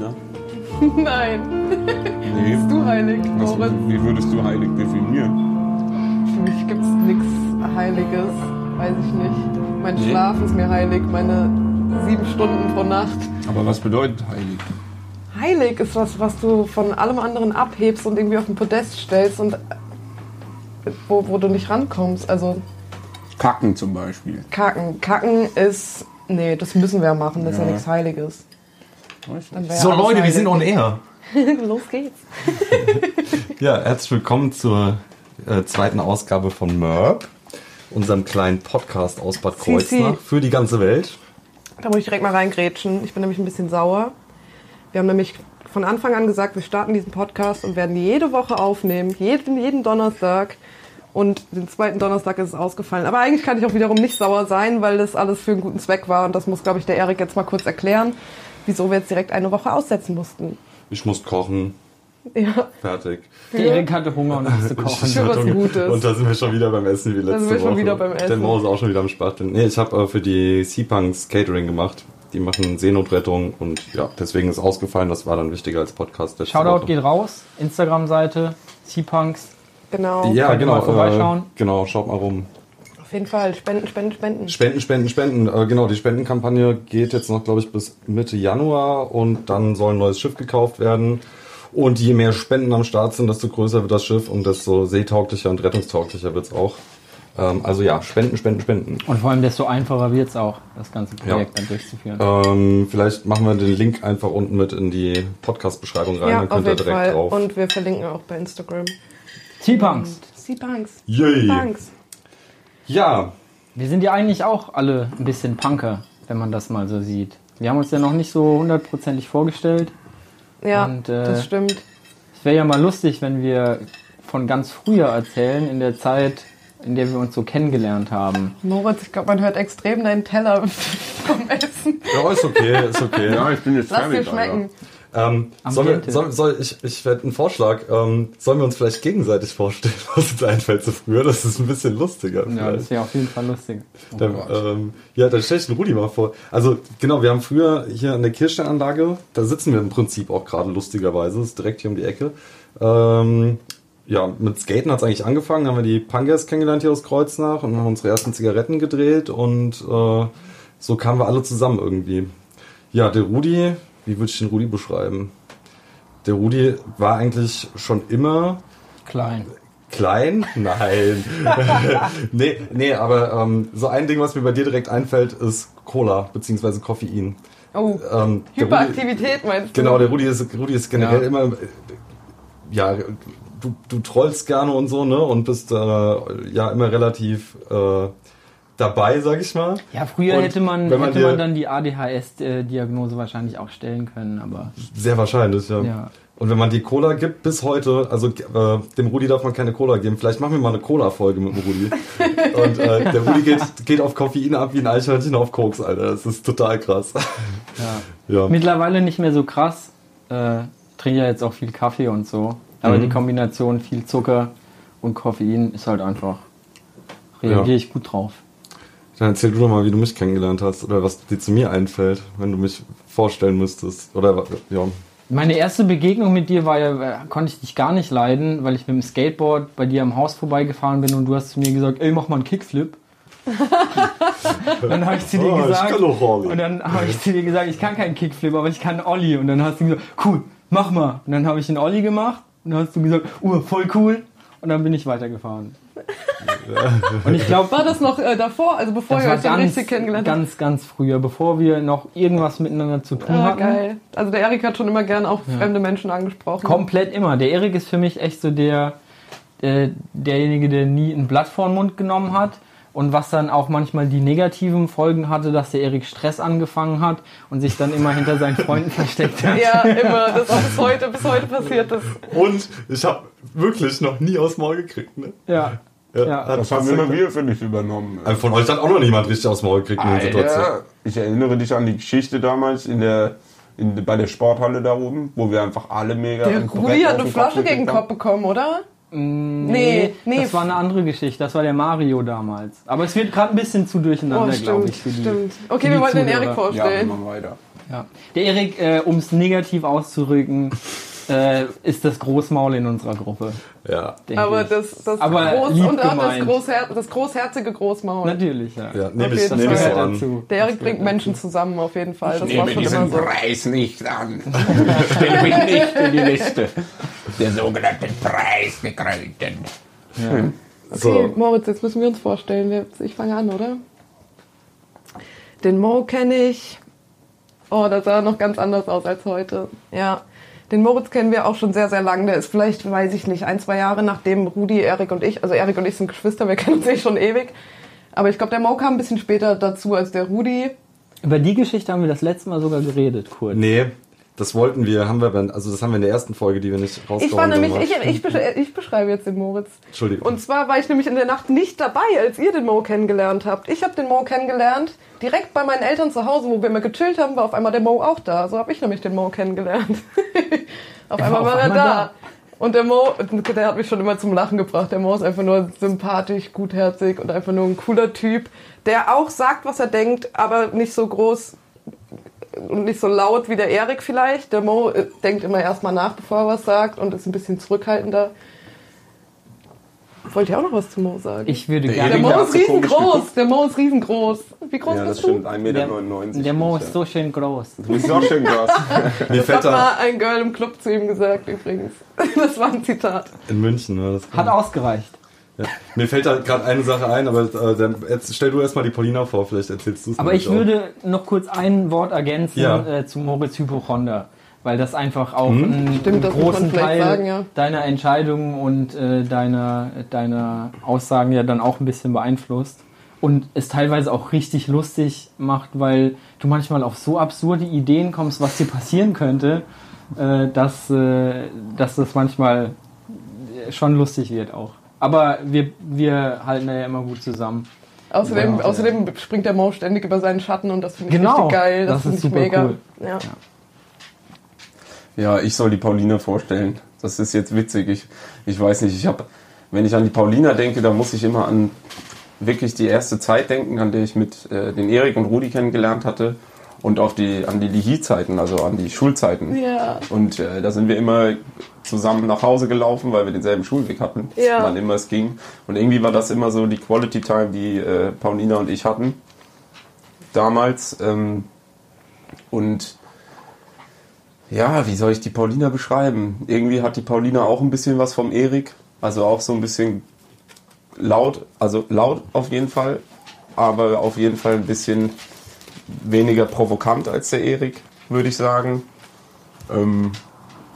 Kinder? Nein. Nee. Bist du heilig, Was, Moritz? wie würdest du heilig definieren? Für mich gibt es nichts Heiliges. Weiß ich nicht. Mein Nee. Schlaf ist mir heilig. Meine sieben Stunden pro Nacht. Aber was bedeutet heilig? Heilig ist was, was du von allem anderen abhebst und irgendwie auf den Podest stellst und wo, wo du nicht rankommst. Also Kacken zum Beispiel. Kacken. Kacken ist. Nee, das müssen wir ja machen. Das ist ja Ja. nichts Heiliges. Weiß Dann nicht. wär So Leute, wir sind on air. Los geht's. Ja, herzlich willkommen zur äh, zweiten Ausgabe von MERP, unserem kleinen Podcast aus Bad. Kreuznach für die ganze Welt. Da muss ich direkt mal reingrätschen. Ich bin nämlich ein bisschen sauer. Wir haben nämlich von Anfang an gesagt, wir starten diesen Podcast und werden jede Woche aufnehmen, jeden, jeden Donnerstag. Und den zweiten Donnerstag ist es ausgefallen. Aber eigentlich kann ich auch wiederum nicht sauer sein, weil das alles für einen guten Zweck war. Und das muss, glaube ich, der Erik jetzt mal kurz erklären, wieso wir jetzt direkt eine Woche aussetzen mussten. Ich muss kochen, Ja, fertig. Der Erik hatte Hunger und musste kochen. Für was Gutes. Und da sind wir schon wieder beim Essen wie letzte sind wir schon Woche. wieder beim Essen. Der Mo ist auch schon wieder am Spachteln. Nee, ich habe äh, für die Seapunks Catering gemacht. Die machen Seenotrettung und ja, deswegen ist ausgefallen. Das war dann wichtiger als Podcast. Shoutout Woche. geht raus. Instagram-Seite, Seapunks. genau. Ja, genau. mal vorbeischauen? Äh, genau, schaut mal rum. Auf jeden Fall. Spenden, spenden, spenden. Spenden, Spenden, Spenden. Äh, genau, die Spendenkampagne geht jetzt noch, glaube ich, bis Mitte Januar und dann soll ein neues Schiff gekauft werden. Und je mehr Spenden am Start sind, desto größer wird das Schiff und desto seetauglicher und rettungstauglicher wird's auch. Ähm, also ja, Spenden, Spenden, Spenden. Und vor allem desto einfacher wird es auch, das ganze Projekt Ja. dann durchzuführen. Ähm, vielleicht machen wir den Link einfach unten mit in die Podcast-Beschreibung rein, Ja, dann auf könnt ihr direkt Fall. drauf. Und wir verlinken auch bei Instagram. Seapunks. Sea-Punks. Yay. Punks. Ja, Wir sind ja eigentlich auch alle ein bisschen Punker, wenn man das mal so sieht. Wir haben uns ja noch nicht so hundertprozentig vorgestellt. Ja, Und, äh, das stimmt. Es wäre ja mal lustig, wenn wir von ganz früher erzählen, in der Zeit, in der wir uns so kennengelernt haben. Moritz, ich glaube, man hört extrem deinen Teller vom Essen. ja, ist okay, ist okay. Ja, ich bin jetzt Lass dir fertig. schmecken. Ähm, soll, wir, Ambiente. soll, soll ich, ich werde einen Vorschlag. Ähm, sollen wir uns vielleicht gegenseitig vorstellen, was uns einfällt zu früher? Das ist ein bisschen lustiger. Ja, vielleicht. das wäre auf jeden Fall lustig. Dann, ähm, ja, dann stell ich den Rudi mal vor. Also genau, wir haben früher hier an der Kirchsteinanlage, da sitzen wir im Prinzip auch gerade lustigerweise, das ist direkt hier um die Ecke. Ähm, ja, mit Skaten hat es eigentlich angefangen, haben wir die Punkers kennengelernt hier aus Kreuznach und haben unsere ersten Zigaretten gedreht und äh, so kamen wir alle zusammen irgendwie. Ja, der Rudi, wie würde ich den Rudi beschreiben? Der Rudi war eigentlich schon immer Klein. Klein? Nein. nee, nee, aber ähm, so ein Ding, was mir bei dir direkt einfällt, ist Cola bzw. Koffein. Oh, Ähm, der Rudi, Hyperaktivität meinst du? genau, der Rudi ist, Rudi ist generell Ja. immer, ja, du, du trollst gerne und so, ne? Und bist äh, ja immer relativ äh, dabei, sag ich mal. Ja, früher Und hätte man, wenn man hätte man dann die ADHS-Diagnose wahrscheinlich auch stellen können, aber Sehr wahrscheinlich, ja. Ja. Und wenn man die Cola gibt, bis heute, also äh, dem Rudi darf man keine Cola geben. Vielleicht machen wir mal eine Cola-Folge mit dem Rudi. Und äh, der Rudi geht, geht auf Koffein ab wie ein Eichhörnchen auf Koks, Alter. Das ist total krass. ja. Ja. Mittlerweile nicht mehr so krass. Äh, trinke ja jetzt auch viel Kaffee und so. Aber Mhm. die Kombination viel Zucker und Koffein ist halt einfach. Reagiere Ja. ich gut drauf. Dann erzähl du doch mal, wie du mich kennengelernt hast oder was dir zu mir einfällt, wenn du mich vorstellen müsstest. Oder ja. Meine erste Begegnung mit dir war ja, äh, konnte ich dich gar nicht leiden, weil ich mit dem Skateboard bei dir am Haus vorbeigefahren bin und du hast zu mir gesagt, ey, mach mal einen Kickflip. dann habe ich zu dir Oh, ich gesagt, kann doch Ollie. und dann habe ich zu dir gesagt, ich kann keinen Kickflip, aber ich kann einen Ollie. Und dann hast du gesagt, cool, mach mal. Und dann habe ich einen Ollie gemacht und dann hast du gesagt, uh, voll cool. Und dann bin ich weitergefahren. und ich glaube, War das noch äh, davor, also bevor ihr euch ganz, richtig kennengelernt habt? ganz, ganz früher, bevor wir noch irgendwas miteinander zu tun Ah, hatten. geil. Also der Erik hat schon immer gern auch fremde Menschen angesprochen. Komplett immer. Der Erik ist für mich echt so der, der derjenige, der nie ein Blatt vor den Mund genommen hat. Und was dann auch manchmal die negativen Folgen hatte, dass der Erik Stress angefangen hat und sich dann immer hinter seinen Freunden versteckt hat. Ja, immer. Das ist bis heute, bis heute passiert das. Und ich habe wirklich noch nie aus dem Maul gekriegt. Ne? Ja. Ja. hat Das haben immer wir für dich übernommen. Also von euch hat auch noch niemand richtig aus dem Maul gekriegt in der Situation. Ich erinnere dich an die Geschichte damals in der, in, bei der Sporthalle da oben, wo wir einfach alle mega Der Rudi hat eine Flasche gegen den Kopf bekommen, oder? Nee, nee. Das war eine andere Geschichte. Das war der Mario damals. Aber es wird gerade ein bisschen zu durcheinander, Oh, glaube stimmt, ich. Für die, stimmt. Okay, für wir wollten den. Erik haben. Ja, vorstellen. immer weiter. Ja. Der Erik, äh, um es negativ auszurücken, äh, ist das Großmaul in unserer Gruppe. Ja. Aber ich. das, das Aber Groß und auch das. Großher das großherzige Großmaul. Natürlich, ja. Ja, nehme Okay, ich, das nehm ich so gehört an. dazu. Der Erik bringt Menschen zusammen auf jeden Fall. Das war Nehme diesen so. Preis nicht an. Stell mich nicht in die Liste. Der sogenannte Preisgekrönten. Okay, So. Moritz, jetzt müssen wir uns vorstellen. Ich fange an, oder? Den Mo kenne ich. Oh, das sah noch ganz anders aus als heute. Ja. Den Moritz kennen wir auch schon sehr, sehr lange. Der ist vielleicht, weiß ich nicht, ein, zwei Jahre nachdem Rudi, Erik und ich, also Erik und ich sind Geschwister, wir kennen uns eh schon ewig. Aber ich glaube, der Mo kam ein bisschen später dazu als der Rudi. Über die Geschichte haben wir das letzte Mal sogar geredet, kurz. Nee, das wollten wir, haben wir, also das haben wir in der ersten Folge, die wir nicht rausgehauen Ich war nämlich, haben. ich, ich, ich beschreibe jetzt den Moritz. Entschuldigung. Und zwar war ich nämlich in der Nacht nicht dabei, als ihr den Mo kennengelernt habt. Ich habe den Mo kennengelernt. Direkt bei meinen Eltern zu Hause, wo wir immer gechillt haben, war auf einmal der Mo auch da. So habe ich nämlich den Mo kennengelernt. auf einmal auf war er einmal da. da. Und der Mo, der hat mich schon immer zum Lachen gebracht. Der Mo ist einfach nur sympathisch, gutherzig und einfach nur ein cooler Typ, der auch sagt, was er denkt, aber nicht so groß und nicht so laut wie der Erik vielleicht. Der Mo äh, denkt immer erstmal nach, bevor er was sagt und ist ein bisschen zurückhaltender. Wollt ihr auch noch was zu Mo sagen? Ich würde Der der gerne. Mo der hat ist riesengroß. Der Mo ist riesengroß. Wie groß Ja, das bist stimmt. du? 1,99 Der, Meter. der Mo ist so schön groß. ja. Du bist auch schön groß. Mir Das hat mal ein Girl im Club zu ihm gesagt übrigens. Das war ein Zitat. in München, das Hat ausgereicht. Ja. Mir fällt da gerade eine Sache ein, aber äh, dann, jetzt stell du erstmal die Paulina vor, vielleicht erzählst du es Aber ich auch. würde noch kurz ein Wort ergänzen Ja. äh, zu Moritz Hypochonder. Weil das einfach auch einen Stimmt, man großen Teil sagen, ja. deiner Entscheidungen und äh, deiner, deiner Aussagen ja dann auch ein bisschen beeinflusst. Und es teilweise auch richtig lustig macht, weil du manchmal auf so absurde Ideen kommst, was dir passieren könnte, äh, dass, äh, dass das manchmal schon lustig wird auch. Aber wir, wir halten da ja immer gut zusammen. Außerdem, Ja. außerdem springt der Mo ständig über seinen Schatten und das finde ich Genau, richtig geil. Das, das finde ist ich super mega. cool. Ja. Ja, ich soll die Paulina vorstellen. Das ist jetzt witzig. Ich, ich weiß nicht, ich habe, wenn ich an die Paulina denke, da muss ich immer an wirklich die erste Zeit denken, an der ich mit äh, den Erik und Rudi kennengelernt hatte und auch die, an die Lihi-Zeiten, also an die Schulzeiten. Ja. Und äh, da sind wir immer zusammen nach Hause gelaufen, weil wir denselben Schulweg hatten, Ja. wann immer es ging. Und irgendwie war das immer so die Quality Time, die äh, Paulina und ich hatten damals. Ähm, und ja, wie soll ich die Paulina beschreiben? Irgendwie hat die Paulina auch ein bisschen was vom Erik, also auch so ein bisschen laut, also laut auf jeden Fall, aber auf jeden Fall ein bisschen weniger provokant als der Erik, würde ich sagen. Ähm,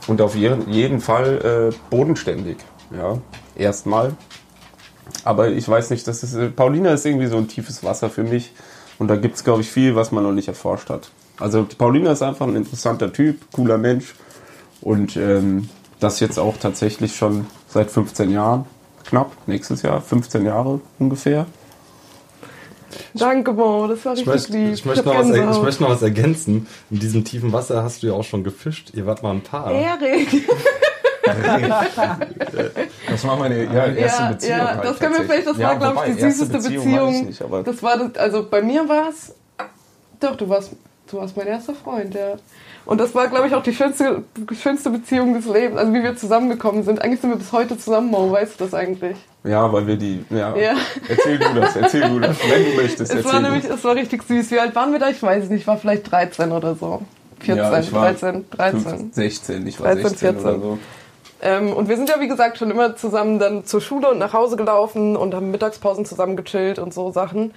und auf jeden, jeden Fall äh, bodenständig, ja, erstmal. Aber ich weiß nicht, das ist, äh, Paulina ist irgendwie so ein tiefes Wasser für mich. Und da gibt es, glaube ich, viel, was man noch nicht erforscht hat. Also Paulina ist einfach ein interessanter Typ, cooler Mensch. Und ähm, das jetzt auch tatsächlich schon seit 15 Jahren, knapp, nächstes Jahr, 15 Jahre ungefähr. Danke, Mo. Das war Ich richtig möchte, lieb. ich, möchte noch hab was, ich möchte noch was ergänzen. In diesem tiefen Wasser hast du ja auch schon gefischt. Ihr wart mal ein Paar. Erik. Das war meine ja, erste Ja, Beziehung. ja, halt das können wir vielleicht, das tatsächlich. war, glaube ich, die süßeste Beziehung Beziehung. weiß ich nicht, aber das war das, also bei mir war es, doch, du warst, du warst mein erster Freund, ja. Und das war, glaube ich, auch die schönste, schönste Beziehung des Lebens, also wie wir zusammengekommen sind. Eigentlich sind wir bis heute zusammen, Mo, weißt du das eigentlich? ja, weil wir die, ja. Ja. Erzähl du das, erzähl du das, wenn du möchtest, Es war nämlich, es war richtig süß. Wie alt waren wir da? Ich weiß es nicht, ich war vielleicht 13 oder so. 14, Ja, ich war 13, 13. 15, 16, ich war 13, 16 oder 14. so. Ähm, und wir sind ja, wie gesagt, schon immer zusammen dann zur Schule und nach Hause gelaufen und haben Mittagspausen zusammen gechillt und so Sachen.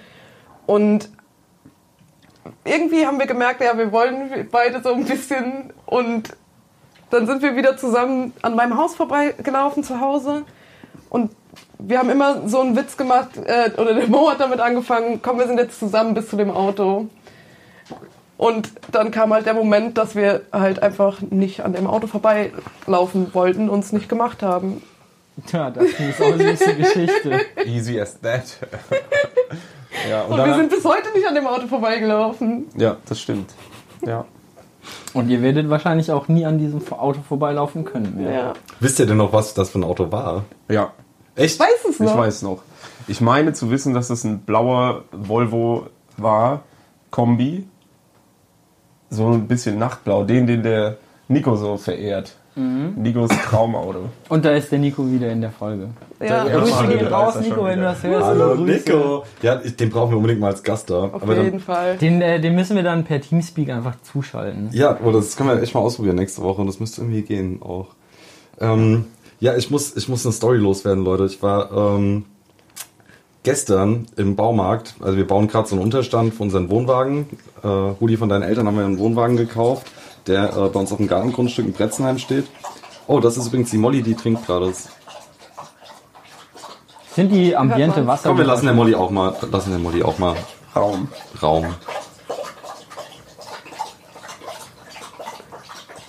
Und irgendwie haben wir gemerkt, ja, wir wollen beide so ein bisschen. Und dann sind wir wieder zusammen an meinem Haus vorbeigelaufen zu Hause. Und wir haben immer so einen Witz gemacht, äh, oder der Mo hat damit angefangen, komm, wir sind jetzt zusammen bis zu dem Auto. Und dann kam halt der Moment, dass wir halt einfach nicht an dem Auto vorbeilaufen wollten und es nicht gemacht haben. Tja, das ist auch eine süße Geschichte. Easy as that. ja, und Und wir sind bis heute nicht an dem Auto vorbeigelaufen. ja, das stimmt. Ja. Und ihr werdet wahrscheinlich auch nie an diesem Auto vorbeilaufen können. mehr. Ja. Wisst ihr denn noch, was das für ein Auto war? Ja, Echt? Ich weiß es ich noch. weiß noch. Ich meine zu wissen, dass es ein blauer Volvo war, Kombi. so ein bisschen Nachtblau, den, den der Nico so verehrt. Nikos Traumauto. Und da ist der Nico wieder in der Folge. Ja, Ja, Grüße gehen der raus, Nico, wenn du das hörst. Hallo Grüße. Nico. Ja, den brauchen wir unbedingt mal als Gast da. auf Aber dann- jeden Fall. Den, äh, den müssen wir dann per Teamspeak einfach zuschalten. Ja, oh, das können wir echt mal ausprobieren nächste Woche und das müsste irgendwie gehen auch. Ähm, ja, ich muss, ich muss eine Story loswerden, Leute. Ich war ähm, gestern im Baumarkt, also wir bauen gerade so einen Unterstand für unseren Wohnwagen. Äh, Rudi, von deinen Eltern haben wir einen Wohnwagen gekauft, der äh, bei uns auf dem Gartengrundstück in Bretzenheim steht. Oh, das ist übrigens die Molly, die trinkt gerade. Sind die Ambiente. Wasser? Komm, wir lassen der Molly auch mal, lassen der Molly auch mal Raum. Raum.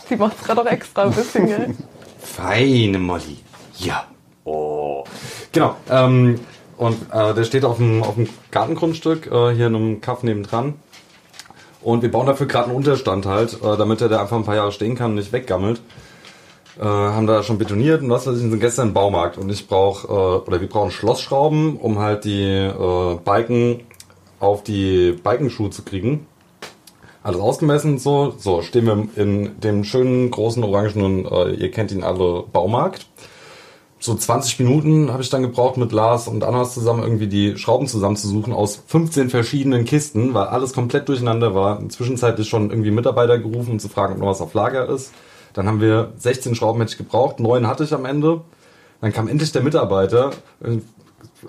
Die macht es gerade auch extra ein bisschen, gell? Feine Molly. Ja. Oh. Genau. Ähm, und äh, der steht auf dem, auf dem Gartengrundstück, äh, hier in einem Kaff nebendran. Und wir bauen dafür gerade einen Unterstand halt, äh, damit er da einfach ein paar Jahre stehen kann und nicht weggammelt. Äh, haben da schon betoniert und was weiß ich, sind gestern im Baumarkt. Und ich brauche, äh, oder wir brauchen Schlossschrauben, um halt die äh, Balken auf die Balkenschuhe zu kriegen. Alles ausgemessen und so. So, stehen wir in dem schönen, großen, orangenen, äh, ihr kennt ihn alle, Baumarkt. So 20 Minuten habe ich dann gebraucht mit Lars und Annas zusammen irgendwie die Schrauben zusammenzusuchen aus 15 verschiedenen Kisten, weil alles komplett durcheinander war. Zwischenzeitlich schon irgendwie Mitarbeiter gerufen, um zu fragen, ob noch was auf Lager ist. Dann haben wir 16 Schrauben hätte ich gebraucht, neun hatte ich am Ende. Dann kam endlich der Mitarbeiter.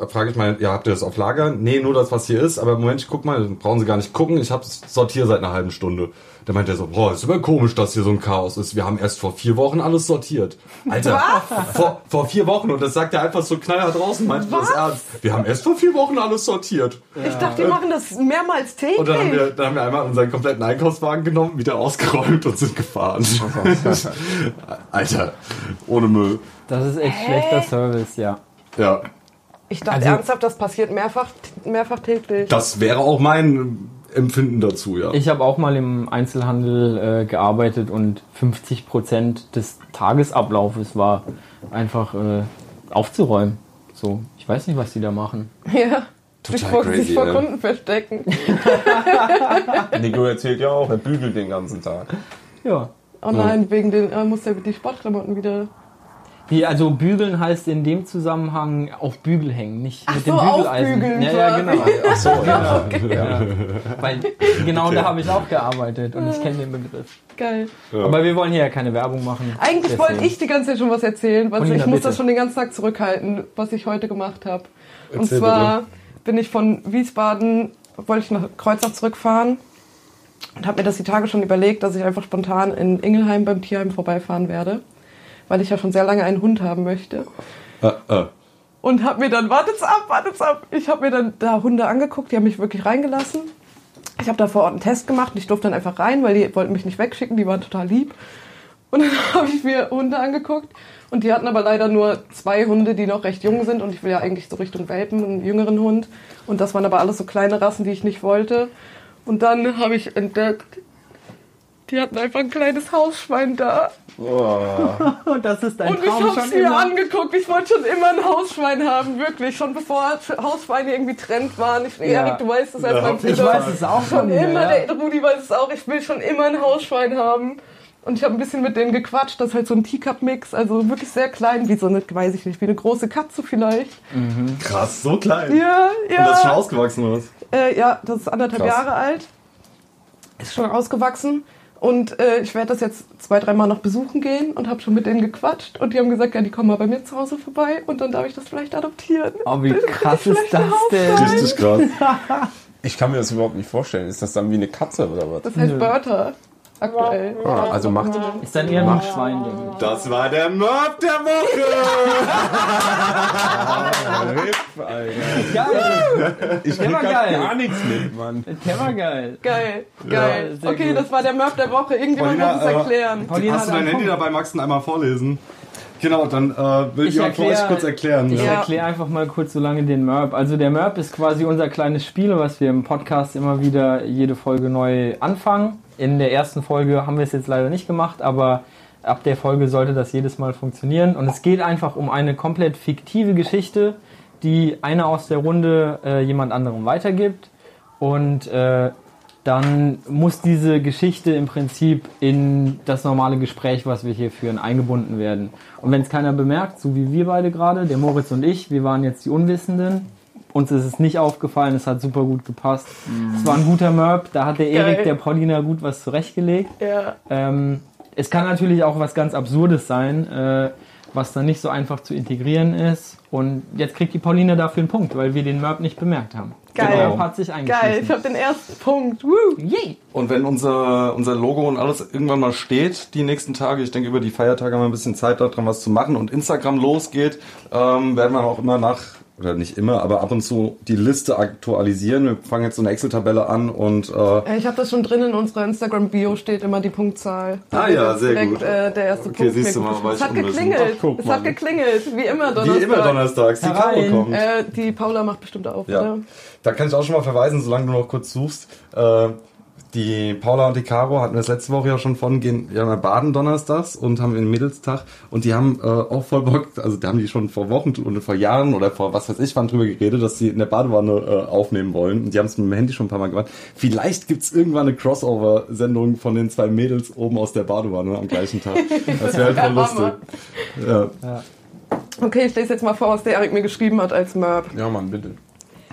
Frage ich mal, ja, habt ihr das auf Lager? Nee, nur das, was hier ist. Aber Moment, ich guck mal, brauchen Sie gar nicht gucken. Ich hab's sortiert seit einer halben Stunde. Da meint er so, boah, ist immer komisch, dass hier so ein Chaos ist. Wir haben erst vor vier Wochen alles sortiert. Alter, vor, vor vier Wochen. Und das sagt er einfach so knallhart draußen, meint das ernst. Wir haben erst vor vier Wochen alles sortiert. Ich dachte, die machen das mehrmals täglich. Und dann haben, wir, dann haben wir einmal unseren kompletten Einkaufswagen genommen, wieder ausgeräumt und sind gefahren. Alter, ohne Müll. Das ist echt schlechter Service, ja. Ja, ich dachte Also- ernsthaft, das passiert mehrfach, mehrfach täglich. das wäre auch mein Empfinden dazu, ja. Ich habe auch mal im Einzelhandel äh, gearbeitet und 50 Prozent des Tagesablaufes war einfach äh, aufzuräumen. So, ich weiß nicht, was die da machen. ja. sich Total vor, crazy, sich vor ja. Kunden verstecken. Nico erzählt ja auch, er bügelt den ganzen Tag. Ja. Oh nein, wegen den, äh, muss der die Sportklamotten wieder. Wie, also bügeln heißt in dem Zusammenhang auf Bügel hängen, nicht Ach mit so, dem Bügeleisen. aufbügeln ja, ja, genau. Ach so, ja. Ja. Weil genau da habe ich auch gearbeitet und ich kenne den Begriff. Geil. Aber wir wollen hier ja keine Werbung machen. Eigentlich Deswegen. wollte ich die ganze Zeit schon was erzählen, weil ich muss bitte. das schon den ganzen Tag zurückhalten, was ich heute gemacht habe. Und Erzähl zwar bin ich von Wiesbaden, wollte ich nach Kreuzach zurückfahren und habe mir das die Tage schon überlegt, dass ich einfach spontan in Ingelheim beim Tierheim vorbeifahren werde, weil ich ja schon sehr lange einen Hund haben möchte. Äh, äh. Und habe mir dann, wartet's ab, wartet's ab, ich habe mir dann da Hunde angeguckt, die haben mich wirklich reingelassen. Ich habe da vor Ort einen Test gemacht und ich durfte dann einfach rein, weil die wollten mich nicht wegschicken, die waren total lieb. Und dann habe ich mir Hunde angeguckt und die hatten aber leider nur zwei Hunde, die noch recht jung sind und ich will ja eigentlich so Richtung Welpen, einen jüngeren Hund. Und das waren aber alles so kleine Rassen, die ich nicht wollte. Und dann habe ich entdeckt, die hatten einfach ein kleines Hausschwein da. Und das ist dein Und ich habe es mir angeguckt. Ich wollte schon immer ein Hausschwein haben, wirklich. Schon bevor Hausschweine irgendwie Trend waren. Ich, Ja. Erik, du weißt es als Ja, mein Bruder. Ich weiß es auch Schon von dir, immer, ja. der Rudi weiß es auch. Ich will schon immer ein Hausschwein haben. Und ich habe ein bisschen mit denen gequatscht. Das ist halt so ein Teacup-Mix. Also wirklich sehr klein, wie so eine, weiß ich nicht, wie eine große Katze vielleicht. Krass, so klein. Ja, ja. Und das ist schon ausgewachsen, oder was? Äh, ja, das ist anderthalb Krass. Jahre alt. Ist schon ausgewachsen. Und äh, ich werde das jetzt zwei, dreimal noch besuchen gehen und habe schon mit denen gequatscht. Und die haben gesagt, ja, die kommen mal bei mir zu Hause vorbei und dann darf ich das vielleicht adoptieren. Oh, wie krass ist das denn? Richtig krass. Ich kann mir das überhaupt nicht vorstellen. Ist das dann wie eine Katze oder was? Das heißt Bertha aktuell. Ah, also macht, Ist dann eher ein Schwein, denke ich. Das war der Mörb der Woche. Geil! ich krieg geil. gar nichts mit, Mann. Der war geil. Geil, geil. sehr okay, gut. das war der Mörb der Woche. Irgendjemand Paulina, muss es äh, erklären. Paulina Hast du dein Handy dabei? Magst du ihn einmal vorlesen? Genau, dann äh, will Ich für euch kurz erklären. Ich. Ja. erkläre einfach mal kurz so lange den MERP. Also der MERP ist quasi unser kleines Spiel, was wir im Podcast immer wieder jede Folge neu anfangen. In der ersten Folge haben wir es jetzt leider nicht gemacht, aber ab der Folge sollte das jedes Mal funktionieren. Und es geht einfach um eine komplett fiktive Geschichte, die einer aus der Runde äh, jemand anderem weitergibt. Und äh, dann muss diese Geschichte im Prinzip in das normale Gespräch, was wir hier führen, eingebunden werden. Und wenn es keiner bemerkt, so wie wir beide gerade, der Moritz und ich, wir waren jetzt die Unwissenden, uns ist es nicht aufgefallen, es hat super gut gepasst. Es war ein guter Merp, da hat der Erik, der Paulina gut was zurechtgelegt. Ja. Ähm, es kann natürlich auch was ganz Absurdes sein, äh, was dann nicht so einfach zu integrieren ist. Und jetzt kriegt die Pauline dafür einen Punkt, weil wir den Merp nicht bemerkt haben. Geil. Der Merp hat sich Geil, ich habe den ersten Punkt. Woo. Yay! Und wenn unser, unser Logo und alles irgendwann mal steht, die nächsten Tage, ich denke über die Feiertage haben wir ein bisschen Zeit daran was zu machen und Instagram losgeht, ähm, werden wir auch immer nach, oder nicht immer, aber ab und zu die Liste aktualisieren. Wir fangen jetzt so eine Excel-Tabelle an und äh, Ich habe das schon drin in unserer Instagram-Bio steht immer die Punktzahl. Ah ja, sehr direkt, gut. Äh, der erste Okay, Punkt. siehst du mal, war Es ich hat geklingelt. Ach, guck es hat geklingelt. Wie immer Donnerstag. wie immer donnerstags, die Herein. kommt. Äh, die Paula macht bestimmt auf, Ja, oder? da kann ich auch schon mal verweisen, solange du noch kurz suchst. Äh, die Paula und die Caro hatten wir das letzte Woche ja schon von, gehen ja mal baden donnerstags und haben den Mädelstag und die haben äh, auch voll Bock, also da haben die schon vor Wochen oder vor Jahren oder vor was weiß ich wann drüber geredet, dass sie in der Badewanne äh, aufnehmen wollen und die haben es mit dem Handy schon ein paar Mal gemacht. Vielleicht gibt's irgendwann eine Crossover-Sendung von den zwei Mädels oben aus der Badewanne am gleichen Tag. Das wäre halt voll lustig. Ja. Okay, ich lese jetzt mal vor, was der Erik mir geschrieben hat als Merp. Ja, Mann, bitte.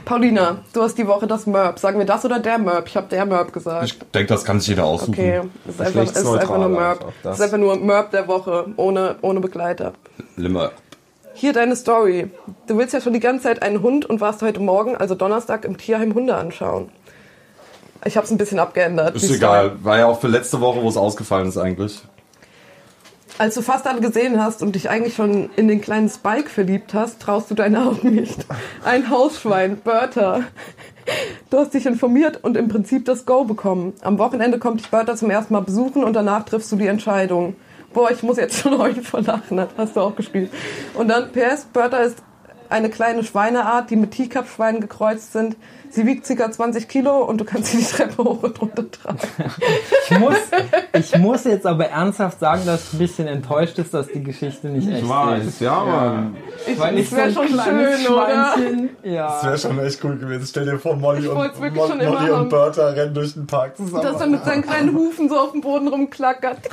Paulina, du hast die Woche das Merp. Sagen wir das oder der Merp? Ich habe der Merp gesagt. Ich denke, das kann sich jeder aussuchen. okay, es ist einfach, es ist einfach nur Es das. ist einfach nur Merp der Woche, ohne, ohne Begleiter. Limmer. Hier deine Story. Du willst ja schon die ganze Zeit einen Hund und warst heute Morgen, also Donnerstag, im Tierheim Hunde anschauen. Ich habe es ein bisschen abgeändert. Ist egal. War ja auch für letzte Woche, wo es ausgefallen ist eigentlich. Als du fast alle gesehen hast und dich eigentlich schon in den kleinen Spike verliebt hast, traust du deine Augen nicht. Ein Hausschwein, Bertha. Du hast dich informiert und im Prinzip das Go bekommen. Am Wochenende kommt dich Bertha zum ersten Mal besuchen und danach triffst du die Entscheidung. Boah, ich muss jetzt schon heute vor lachen, das hast du auch gespielt. Und dann PS, Bertha ist eine kleine Schweineart, die mit Teacup-Schweinen gekreuzt sind. Sie wiegt ca. 20 Kilo und du kannst sie die Treppe hoch und runter tragen. Ich muss, ich muss jetzt aber ernsthaft sagen, dass du ein bisschen enttäuscht ist, dass die Geschichte nicht echt ist. ja, Mann. Ich, Weil ich das wäre so schon schön, oder? Schweinchen- Ja. wäre schon echt cool gewesen. Stell dir vor, Molly Ich wirklich schon immer haben. Bertha rennen durch den Park zusammen. dass er mit seinen kleinen Hufen so auf dem Boden rumklackert.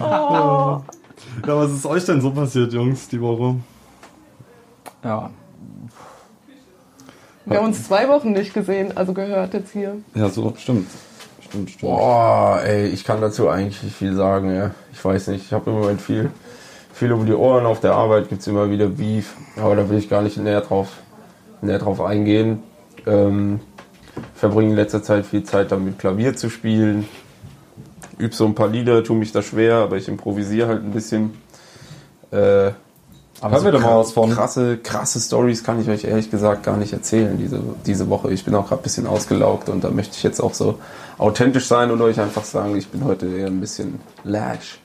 Oh. Ja, was ist euch denn so passiert, Jungs, die Woche? ja. Wir haben uns zwei Wochen nicht gesehen, also gehört jetzt hier. Ja, so, stimmt. Stimmt, stimmt. Boah, ey, ich kann dazu eigentlich nicht viel sagen, ja. Ich weiß nicht, ich habe im Moment viel, viel um die Ohren. Auf der Arbeit gibt's immer wieder Beef, aber da will ich gar nicht näher drauf, näher drauf eingehen. Ähm, verbringe in letzter Zeit viel Zeit damit, Klavier zu spielen. Üb so ein paar Lieder, tu mich da schwer, aber ich improvisiere halt ein bisschen. Äh, aber Hören wir doch mal was von. Krasse, krasse Stories kann ich euch ehrlich gesagt gar nicht erzählen diese, diese Woche. Ich bin auch gerade ein bisschen ausgelaugt und da möchte ich jetzt auch so authentisch sein und euch einfach sagen, ich bin heute eher ein bisschen lash.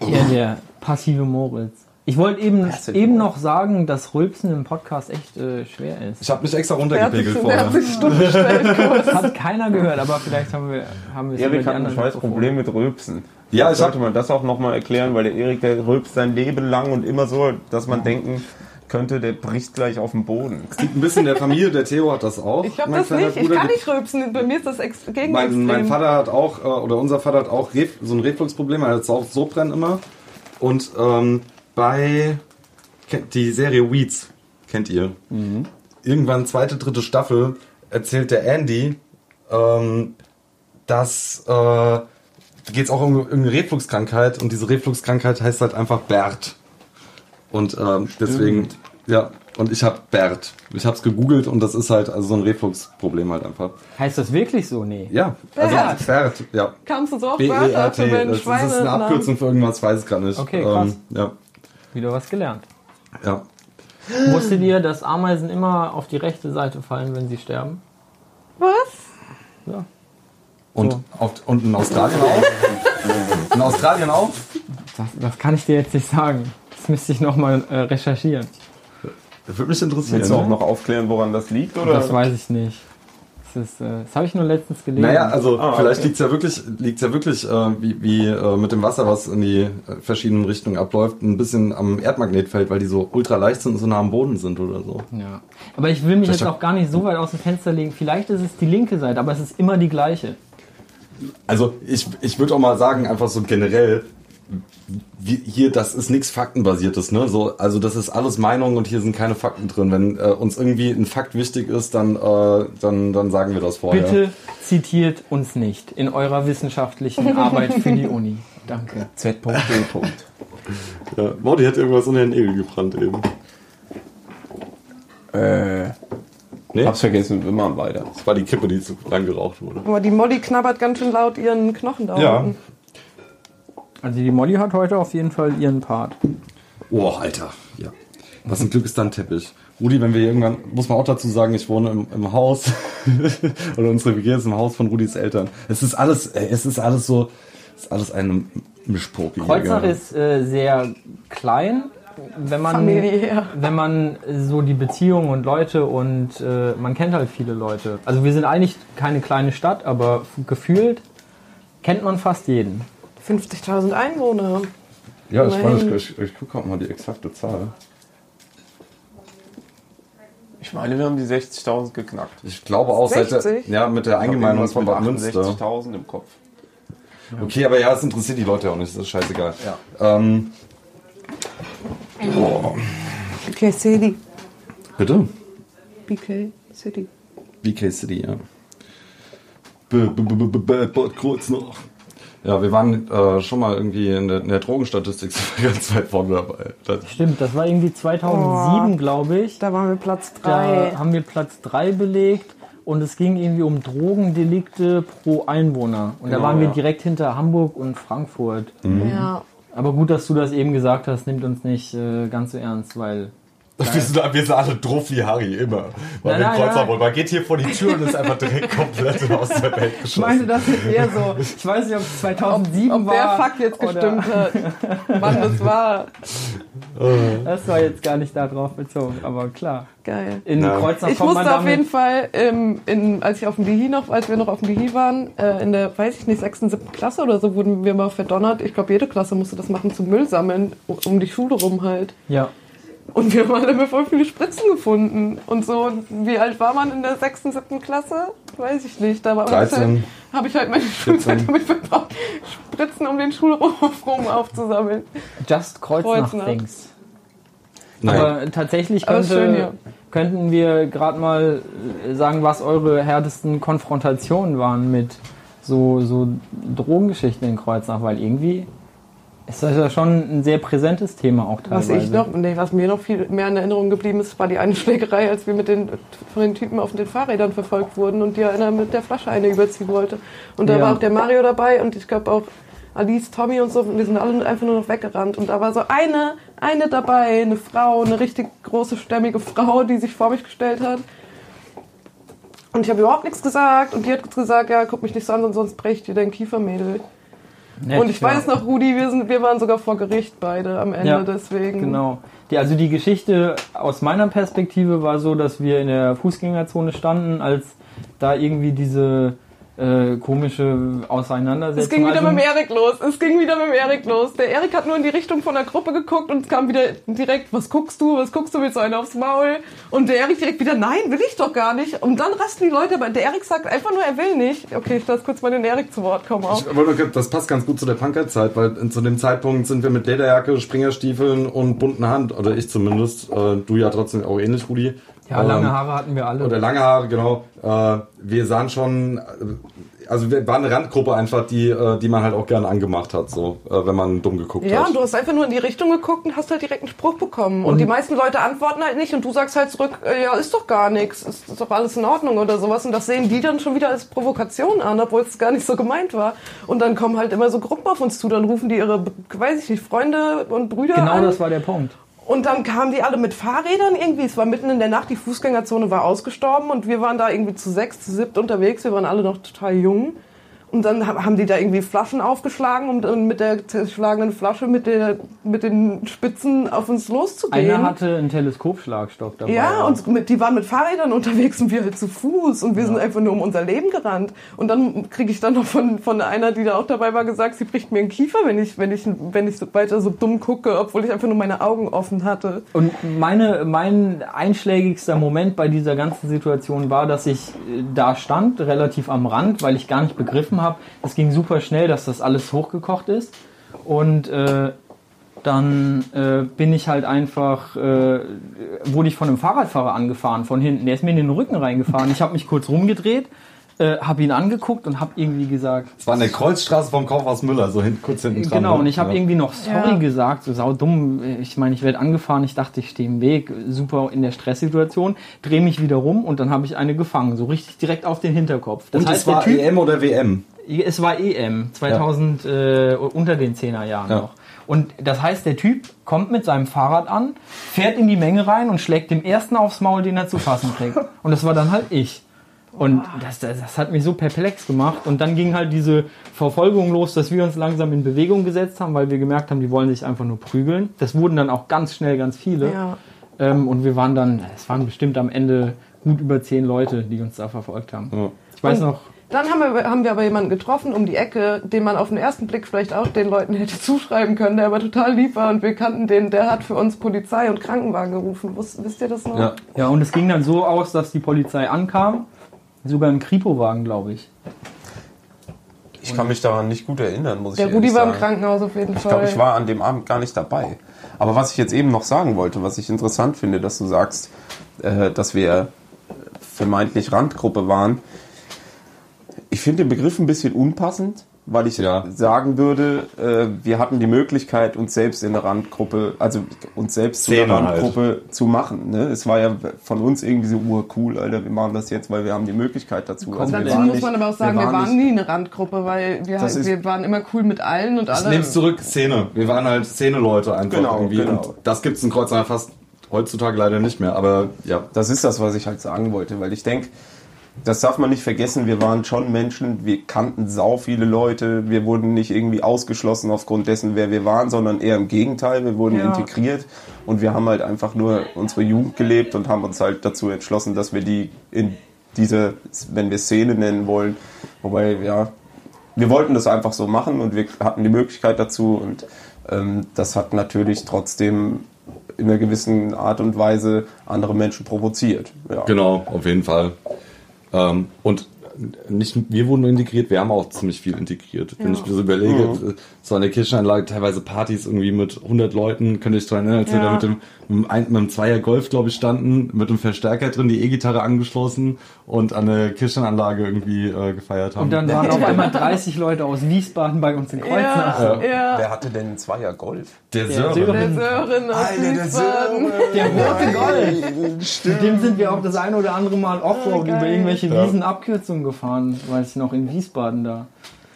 Ja, der passive Moritz. Ich wollte eben, eben noch sagen, dass Rülpsen im Podcast echt äh, schwer ist. Ich habe mich extra runtergepegelt vorher. Das hat keiner gehört, aber vielleicht haben wir, haben wir es Erik hat ein scheiß. Problem mit Rülpsen. Ja, ich sollte man das auch nochmal erklären, weil der Erik, der rülpst sein Leben lang und immer so, dass man denken könnte, der bricht gleich auf den Boden. Liegt ein bisschen der Familie, der Theo hat das auch. Ich habe das nicht, ich Bruder. kann nicht rülpsen. Bei mir ist das ex Mein, mein Vater hat auch, äh, oder unser Vater hat auch so ein Refluxproblem, er hat es auch so brennen immer. Und ähm, bei die Serie Weeds, kennt ihr? Irgendwann zweite, dritte Staffel erzählt der Andy, ähm, dass äh, geht es auch um irgendeine Refluxkrankheit und diese Refluxkrankheit heißt halt einfach Bert. Und ähm, deswegen, ja, und ich habe Bert. Ich habe es gegoogelt und das ist halt also so ein Refluxproblem halt einfach. Heißt das wirklich so? Nee. Ja, also Bert. Bert, ja. Kamst du so auf Wörter B-E-R-T. ist eine Schweine? Abkürzung für irgendwas, ich weiß ich gerade nicht. Okay, krass. Ähm, ja, Wieder was gelernt. ja. Wusstet ihr, dass Ameisen immer auf die rechte Seite fallen, wenn sie sterben? Was? Ja. Und, So. auf, und in Australien auch? In Australien auch? Das, das kann ich dir jetzt nicht sagen. Das müsste ich nochmal äh, recherchieren. Das würde mich interessieren. Willst du auch noch aufklären, woran das liegt? Oder? Das weiß ich nicht. Das, ist, äh, das habe ich nur letztens gelesen. Naja, also Ah, vielleicht okay. liegt's ja wirklich, liegt's ja wirklich äh, wie, wie äh, mit dem Wasser, was in die äh, verschiedenen Richtungen abläuft, ein bisschen am Erdmagnetfeld, weil die so ultra leicht sind und so nah am Boden sind oder so. Ja. Aber ich will mich Das jetzt auch gar nicht so weit aus dem Fenster legen. Vielleicht ist es die linke Seite, aber es ist immer die gleiche. Also ich, ich würde auch mal sagen, einfach so generell, hier, das ist nichts Faktenbasiertes, ne? So, also das ist alles Meinung und hier sind keine Fakten drin. Wenn äh, uns irgendwie ein Fakt wichtig ist, dann, äh, dann, dann sagen wir das vorher. Bitte zitiert uns nicht in eurer wissenschaftlichen Arbeit für die Uni. Danke. Z.D. Ja, Morty hat irgendwas unter den Nägel gebrannt eben. äh, Nee, hab's vergessen, wir machen weiter. das war die Kippe, die zu lang geraucht wurde. Aber die Molly knabbert ganz schön laut ihren Knochen da Ja. unten. Also die Molly hat heute auf jeden Fall ihren Part. Oh, Alter. Ja. Was ein Glück ist dann Teppich. Rudi, wenn wir hier irgendwann, muss man auch dazu sagen, ich wohne im, im Haus oder unsere WG ist im Haus von Rudis Eltern. Es ist alles, es ist alles so, es ist alles eine Mischpoke. hier, Kreuznach ist äh, sehr klein. Wenn man, wenn man so die Beziehungen und Leute und äh, man kennt halt viele Leute. Also wir sind eigentlich keine kleine Stadt, aber gefühlt kennt man fast jeden. 50.000 Einwohner. Ja, ich, meine, ich, ich, ich gucke mal die exakte Zahl. Ich meine, wir haben die 60.000 geknackt. Ich glaube auch seit der, 60? ja, mit der Eingemeindung von Bad Münster. 68.000 im Kopf. Okay, aber ja, es interessiert die Leute auch nicht, das ist scheißegal. Ähm, BK City. bitte? BK City. BK City, ja. B -b -b Ja, wir waren äh, schon mal irgendwie in der, in der Drogenstatistik ganz weit vorne dabei. Das, Stimmt, das war irgendwie 2007, Oh. glaube ich. Da waren wir Platz Da 3. haben wir Platz 3 belegt und es ging irgendwie um Drogendelikte pro Einwohner. Und da Genau, waren wir ja. direkt hinter Hamburg und Frankfurt. Ja. Aber gut, dass du das eben gesagt hast, nimmt uns nicht äh, ganz so ernst, weil wir, sind, wir sind alle drauf wie Harry, immer. Weil Nein, wir nein, Kreuznach nein. wollen. Man geht hier vor die Tür und ist einfach direkt komplett aus der Welt ich meine geschossen. das jetzt eher so. Ich weiß nicht, ob es 2007 Ob war. der Fakt jetzt gestimmt hat. Wann das war. Das war jetzt gar nicht darauf bezogen, aber klar. Geil. In Ja. Ich musste auf jeden Fall, ähm, in, als ich auf dem DHI noch, als wir noch auf dem DHI waren, äh, in der, weiß ich nicht, sechsten, siebten Klasse oder so, wurden wir mal verdonnert. Ich glaube, jede Klasse musste das machen zum Müll sammeln, um- um die Schule rum halt. Ja. Und wir haben alle immer voll viele Spritzen gefunden. Und so, wie alt war man in der sechsten, siebten Klasse? Weiß ich nicht. Da war 13. Halt, habe ich halt meine Schulzeit damit verbracht, Spritzen um den Schulhof rum aufzusammeln. Just Kreuznach, Kreuznach. Things. Naja. Aber tatsächlich Aber ist schön könnte, hier. könnten wir gerade mal äh, sagen, was eure härtesten Konfrontationen waren mit so, so Drogengeschichten in Kreuznach, weil irgendwie ist das ja schon ein sehr präsentes Thema auch Was teilweise. ich noch, nee, was mir noch viel mehr in Erinnerung geblieben ist, war die eine Schlägerei, als wir mit den, von den Typen auf den Fahrrädern verfolgt wurden und die einer mit der Flasche eine überziehen wollte. Und da Ja. war auch der Mario dabei und ich glaube auch Alice, Tommy und so, und die sind alle einfach nur noch weggerannt. Und da war so eine, eine dabei, eine Frau, eine richtig große, stämmige Frau, die sich vor mich gestellt hat. Und ich habe überhaupt nichts gesagt und die hat gesagt, ja, guck mich nicht so an, sonst breche ich dir dein Kiefermädel. Nett, und ich ja. weiß noch, Rudi, wir, sind, wir waren sogar vor Gericht beide am Ende, Ja, deswegen. Genau. Die, also die Geschichte aus meiner Perspektive war so, dass wir in der Fußgängerzone standen, als da irgendwie diese äh, komische Auseinandersetzung. Es ging wieder also, mit dem Erik los. Es ging wieder mit dem Erik los. Der Erik hat nur in die Richtung von der Gruppe geguckt und es kam wieder direkt, was guckst du, was guckst du, willst du einen aufs Maul? Und der Erik direkt wieder, nein, will ich doch gar nicht. Und dann rasten die Leute, aber der Erik sagt einfach nur, er will nicht. Okay, ich lasse kurz mal den Erik zu Wort kommen auch. Das passt ganz gut zu der Punkerzeit, weil zu dem Zeitpunkt sind wir mit Lederjacke, Springerstiefeln und bunten Hand, oder ich zumindest, äh, du ja trotzdem auch ähnlich, Rudi. Ja, lange Ähm, Haare hatten wir alle. Oder lange Haare, genau. Äh, wir sahen schon, äh, also wir waren eine Randgruppe einfach, die, äh, die man halt auch gerne angemacht hat, so, äh, wenn man dumm geguckt Ja, hat. und du hast einfach nur in die Richtung geguckt und hast halt direkt einen Spruch bekommen. Und, die meisten Leute antworten halt nicht und du sagst halt zurück, ja, ist doch gar nichts, ist, ist doch alles in Ordnung oder sowas. Und das sehen die dann schon wieder als Provokation an, obwohl es gar nicht so gemeint war. Und dann kommen halt immer so Gruppen auf uns zu, dann rufen die ihre, weiß ich nicht, Freunde und Brüder genau an. das war der Punkt. Und dann kamen die alle mit Fahrrädern irgendwie. Es war mitten in der Nacht, die Fußgängerzone war ausgestorben und wir waren da irgendwie zu sechs, zu siebt unterwegs. Wir waren alle noch total jung. Und dann ha- haben die da irgendwie Flaschen aufgeschlagen, um dann mit der zerschlagenen Flasche mit, der, mit den Spitzen auf uns loszugehen. Einer hatte einen Teleskopschlagstock dabei. Ja, und mit, die waren mit Fahrrädern unterwegs und wir halt zu Fuß und wir sind einfach nur um unser Leben gerannt. Und dann kriege ich dann noch von, von einer, die da auch dabei war, gesagt, sie bricht mir einen Kiefer, wenn ich, wenn ich, wenn ich so weiter so dumm gucke, obwohl ich einfach nur meine Augen offen hatte. Und meine, mein einschlägigster Moment bei dieser ganzen Situation war, dass ich äh, da stand, relativ am Rand, weil ich gar nicht begriffen habe. Es ging super schnell, dass das alles hochgekocht ist. Und äh, dann äh, bin ich halt einfach, äh, wurde ich von einem Fahrradfahrer angefahren von hinten. Der ist mir in den Rücken reingefahren. Ich habe mich kurz rumgedreht, äh, habe ihn angeguckt und habe irgendwie gesagt, Es war der Kreuzstraße vom Kaufhaus Müller, so hin, kurz hinten dran. Genau, ne? und ich habe ja. irgendwie noch sorry Ja. gesagt, so sau dumm. Ich meine, ich werde angefahren, ich dachte, ich stehe im Weg, super in der Stresssituation, drehe mich wieder rum und dann habe ich eine gefangen, so richtig direkt auf den Hinterkopf. Das Und heißt, es war der Typ, EM oder WM? es war EM 2000 äh, unter den 10er Jahren Ja. noch. Und das heißt, der Typ kommt mit seinem Fahrrad an, fährt in die Menge rein und schlägt dem ersten aufs Maul, den er zu fassen kriegt. Und das war dann halt ich. Und das, das, das hat mich so perplex gemacht. Und dann ging halt diese Verfolgung los, dass wir uns langsam in Bewegung gesetzt haben, weil wir gemerkt haben, die wollen sich einfach nur prügeln. Das wurden dann auch ganz schnell ganz viele. Ja. Ähm, und wir waren dann, es waren bestimmt am Ende gut über zehn Leute, die uns da verfolgt haben. Ja. Ich weiß Und noch, Dann haben wir, haben wir aber jemanden getroffen um die Ecke, den man auf den ersten Blick vielleicht auch den Leuten hätte zuschreiben können, der aber total lieb war und wir kannten den, der hat für uns Polizei und Krankenwagen gerufen. Wusst, wisst ihr das noch? Ja. Ja, und es ging dann so aus, dass die Polizei ankam. Sogar im Kripo-Wagen, glaube ich. Ich kann mich daran nicht gut erinnern, muss Der ich Rudi ehrlich war im sagen. Krankenhaus auf jeden Ich Fall. glaube, ich war an dem Abend gar nicht dabei. Aber was ich jetzt eben noch sagen wollte, was ich interessant finde, dass du sagst, äh, dass wir vermeintlich Randgruppe waren. Ich finde den Begriff ein bisschen unpassend, weil ich Ja. sagen würde, äh, wir hatten die Möglichkeit, uns selbst in eine Randgruppe, also uns selbst zu einer Szene halt. Randgruppe zu machen. Ne? Es war ja von uns irgendwie so, oh, cool, Alter, wir machen das jetzt, weil wir haben die Möglichkeit dazu. Also wir Dazu waren muss nicht- man aber auch sagen, wir waren, nicht- nie eine Randgruppe, weil wir, halt, ist- wir waren immer cool mit allen und Ich alle. nehme es zurück, Szene. Wir waren halt Szene-Leute einfach Genau, irgendwie. genau. Und das gibt's in Kreuznach fast heutzutage leider nicht mehr. Aber ja, Das ist das, was ich halt sagen wollte, weil ich denke, das darf man nicht vergessen, wir waren schon Menschen, wir kannten sau viele Leute, wir wurden nicht irgendwie ausgeschlossen aufgrund dessen, wer wir waren, sondern eher im Gegenteil, wir wurden Ja. integriert und wir haben halt einfach nur unsere Jugend gelebt und haben uns halt dazu entschlossen, dass wir die in diese, wenn wir Szene nennen wollen, wobei, ja, wir wollten das einfach so machen und wir hatten die Möglichkeit dazu und ähm, das hat natürlich trotzdem in einer gewissen Art und Weise andere Menschen provoziert. Ja. genau, auf jeden Fall. Ähm, und nicht wir wurden nur integriert, wir haben auch ziemlich viel integriert. Wenn Ja. ich mir so überlege, äh, so an der Kirchenanlage teilweise Partys irgendwie mit 100 Leuten, könnte ich daran erinnern, als wir Ja. da mit dem, mit ein- dem Zweier Golf, glaube ich, standen, mit dem Verstärker drin, die E-Gitarre angeschlossen und an der Kirchenanlage irgendwie äh, gefeiert haben. Und dann waren auf einmal 30 Leute aus Wiesbaden bei uns in Kreuznach. ja, ja. Wer hatte denn einen Zweier Golf? der Der Sören. Sören. Der Sören aus Wiesbaden. Der rote Golf. Mit dem sind wir auch das eine oder andere Mal Offroad Oh, über irgendwelche Wiesenabkürzungen gefahren, weiß ich noch, in Wiesbaden da.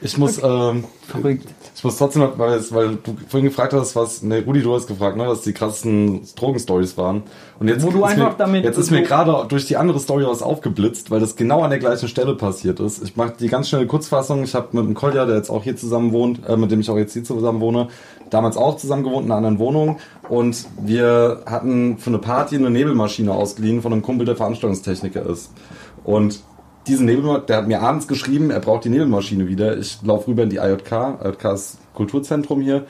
Ich muss, ähm, Verrückt. Ich muss trotzdem noch, weil, es- weil du vorhin gefragt hast, was, ne, Rudi, du hast gefragt, ne, was die krassesten Drogenstories waren. Und jetzt Wo du ist einfach mir, damit- jetzt ist mir gerade durch die andere Story was aufgeblitzt, weil das genau an der gleichen Stelle passiert ist. Ich mache die ganz schnelle Kurzfassung. Ich habe mit einem Kolja, der jetzt auch hier zusammen wohnt, äh, mit dem ich auch jetzt hier zusammen wohne, damals auch zusammen gewohnt in einer anderen Wohnung. Und wir hatten für eine Party eine Nebelmaschine ausgeliehen von einem Kumpel, der Veranstaltungstechniker ist. Und diese Nebelmaschine, der hat mir abends geschrieben, er braucht die Nebelmaschine wieder. Ich laufe rüber in die IJK, IJK ist Kulturzentrum hier,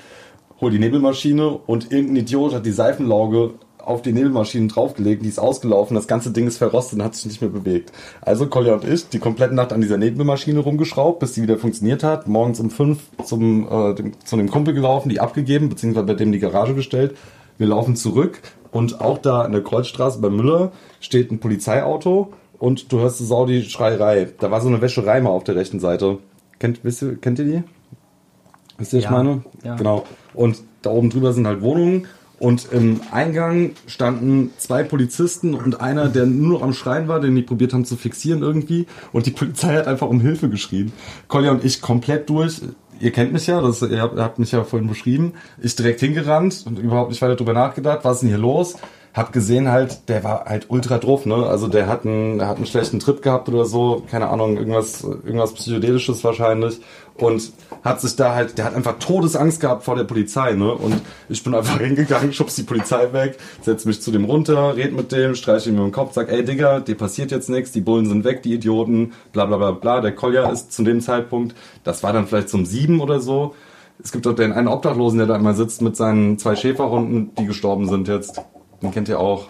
hol die Nebelmaschine und irgendein Idiot hat die Seifenlauge auf die Nebelmaschine draufgelegt, die ist ausgelaufen, das ganze Ding ist verrostet und hat sich nicht mehr bewegt. Also Kolja und ich, die komplette Nacht an dieser Nebelmaschine rumgeschraubt, bis die wieder funktioniert hat, morgens um fünf zum, äh, dem, zu dem Kumpel gelaufen, die abgegeben, beziehungsweise bei dem die Garage gestellt. Wir laufen zurück und auch da in der Kreuzstraße bei Müller steht ein Polizeiauto und du hörst die Saudi-Schreierei. Da war so eine Wäscherei mal auf der rechten Seite. Kennt, wisst ihr, kennt ihr die? Wisst ihr, was ich Ja, meine? ja. Genau. Und da oben drüber sind halt Wohnungen. Und im Eingang standen zwei Polizisten und einer, der nur noch am Schreien war, den die probiert haben zu fixieren irgendwie. Und die Polizei hat einfach um Hilfe geschrien. Kolja und ich komplett durch. Ihr kennt mich ja, das, ihr, habt, ihr habt mich ja vorhin beschrieben. Ich direkt hingerannt und überhaupt nicht weiter drüber nachgedacht. Was ist denn hier los? Hab gesehen halt, der war halt ultra drauf, ne? Also der hat einen, der hat einen schlechten Trip gehabt oder so, keine Ahnung, irgendwas, irgendwas psychedelisches wahrscheinlich und hat sich da halt, der hat einfach Todesangst gehabt vor der Polizei, ne? Und ich bin einfach hingegangen, schubs die Polizei weg, setz mich zu dem runter, red mit dem, streiche ihm über den Kopf, sag, ey Digga, dir passiert jetzt nichts, die Bullen sind weg, die Idioten, bla bla bla bla. Der Kolja ist zu dem Zeitpunkt, das war dann vielleicht zum sieben oder so. Es gibt auch den einen Obdachlosen, der da immer sitzt mit seinen zwei Schäferhunden, die gestorben sind jetzt. Den kennt ihr auch.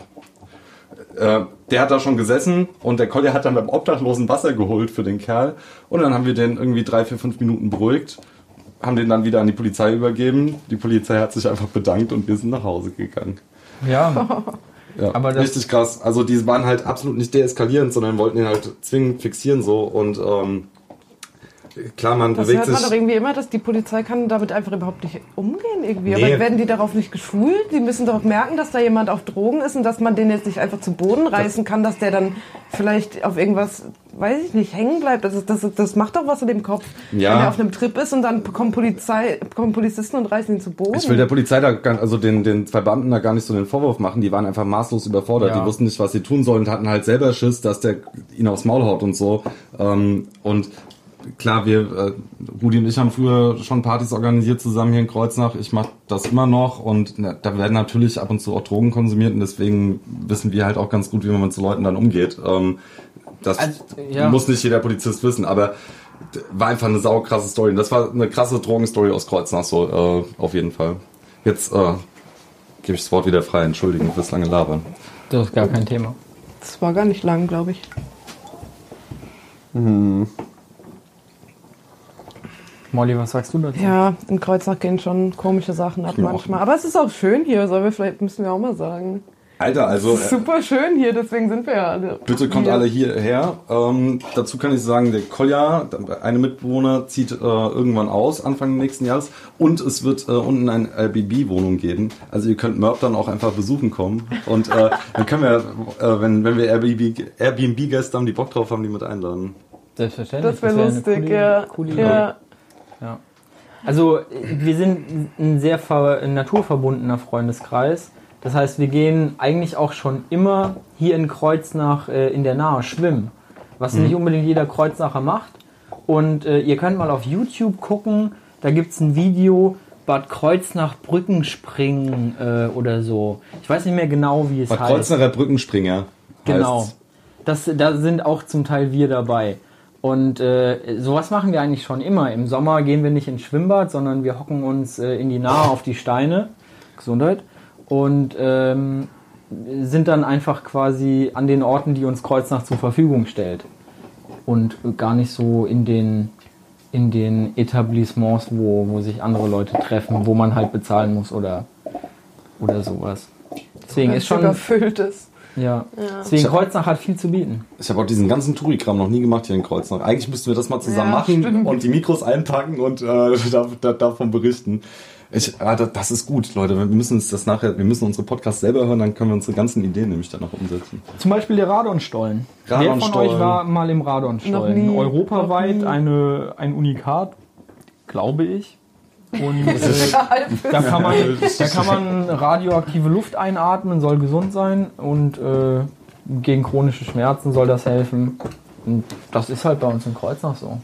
Äh, der hat da schon gesessen und der Collier hat dann beim Obdachlosen Wasser geholt für den Kerl. Und dann haben wir den irgendwie drei, vier, fünf Minuten beruhigt, haben den dann wieder an die Polizei übergeben. Die Polizei hat sich einfach bedankt und wir sind nach Hause gegangen. Ja, Ja, Aber richtig krass. Also die waren halt absolut nicht deeskalierend, sondern wollten ihn halt zwingend fixieren so und ähm, klar, man Das bewegt hört man sich. doch irgendwie immer, dass die Polizei kann damit einfach überhaupt nicht umgehen irgendwie. Nee. Aber werden die darauf nicht geschult? Die müssen doch merken, dass da jemand auf Drogen ist und dass man den jetzt nicht einfach zu Boden reißen kann, dass der dann vielleicht auf irgendwas, weiß ich nicht, hängen bleibt. Das, ist, das, das macht doch was in dem Kopf. Ja. Wenn er auf einem Trip ist und dann kommen, Polizei, kommen Polizisten und reißen ihn zu Boden. Ich will der Polizei da, also den, den zwei Beamten da gar nicht so den Vorwurf machen. Die waren einfach maßlos überfordert. Ja. Die wussten nicht, was sie tun sollen und hatten halt selber Schiss, dass der ihn aufs Maul haut und so. Ähm, und klar, wir, äh, Rudi und ich haben früher schon Partys organisiert zusammen hier in Kreuznach. Ich mache das immer noch und na, da werden natürlich ab und zu auch Drogen konsumiert und deswegen wissen wir halt auch ganz gut, wie man mit so Leuten dann umgeht. Ähm, das Also, ja. muss nicht jeder Polizist wissen, aber war einfach eine saukrasse Story. Und das war eine krasse Drogenstory aus Kreuznach, so äh, auf jeden Fall. Jetzt äh, gebe ich das Wort wieder frei. Entschuldigung fürs lange Labern. das ist gar kein Thema. Das war gar nicht lang, glaube ich. Molly, was sagst du dazu? Ja, in Kreuznach gehen schon komische Sachen ab manchmal. Aber es ist auch schön hier, sollen wir vielleicht, müssen wir auch mal sagen. Alter, also Es ist super schön hier, deswegen sind wir ja alle. bitte kommt hier. alle hierher. Ähm, dazu kann ich sagen, der Kolja, eine Mitbewohner, zieht äh, irgendwann aus, Anfang nächsten Jahres. Und es wird äh, unten eine Airbnb-Wohnung geben. Also ihr könnt Mörb dann auch einfach besuchen kommen. Und äh, dann können wir, äh, wenn, wenn wir Airbnb- Airbnb-Gäste haben, die Bock drauf haben, die mit einladen. Selbstverständlich. Das wäre wär lustig, coole- ja. coole ja. Ja. Also wir sind ein sehr naturverbundener Freundeskreis. Das heißt, wir gehen eigentlich auch schon immer hier in Kreuznach äh, in der Nahe schwimmen. Was nicht unbedingt jeder Kreuznacher macht. Und äh, ihr könnt mal auf YouTube gucken, da gibt es ein Video, Bad Kreuznach Brückenspringen äh, oder so. Ich weiß nicht mehr genau, wie es Bad heißt. Kreuznacher Brückenspringer. Genau. Das, da sind auch zum Teil wir dabei. Und äh, sowas machen wir eigentlich schon immer. Im Sommer gehen wir nicht ins Schwimmbad, sondern wir hocken uns äh, in die Nahe auf die Steine. Gesundheit. Und ähm, sind dann einfach quasi an den Orten, die uns Kreuznach zur Verfügung stellt. Und gar nicht so in den, in den Etablissements, wo, wo sich andere Leute treffen, wo man halt bezahlen muss oder, oder sowas. Deswegen ist schon. überfüllt ist. Ja. Deswegen Kreuznach hat viel zu bieten. Ich habe auch diesen ganzen Touri-Kram noch nie gemacht hier in Kreuznach. Eigentlich müssten wir das mal zusammen Ja, machen stimmt. und die Mikros einpacken und äh, da, da, davon berichten. Ich, ah, da- das ist gut, Leute. Wir müssen uns das nachher, wir müssen unsere Podcasts selber hören, dann können wir unsere ganzen Ideen nämlich dann noch umsetzen. Zum Beispiel der Radonstollen. Wer von Radonstollen. euch war mal im Noch Radonstollen? nie. Europaweit Noch nie. eine, ein Unikat, glaube ich. Und äh, da, kann man, da kann man radioaktive Luft einatmen, soll gesund sein und äh, gegen chronische Schmerzen soll das helfen. Und das ist halt bei uns in Kreuznach so.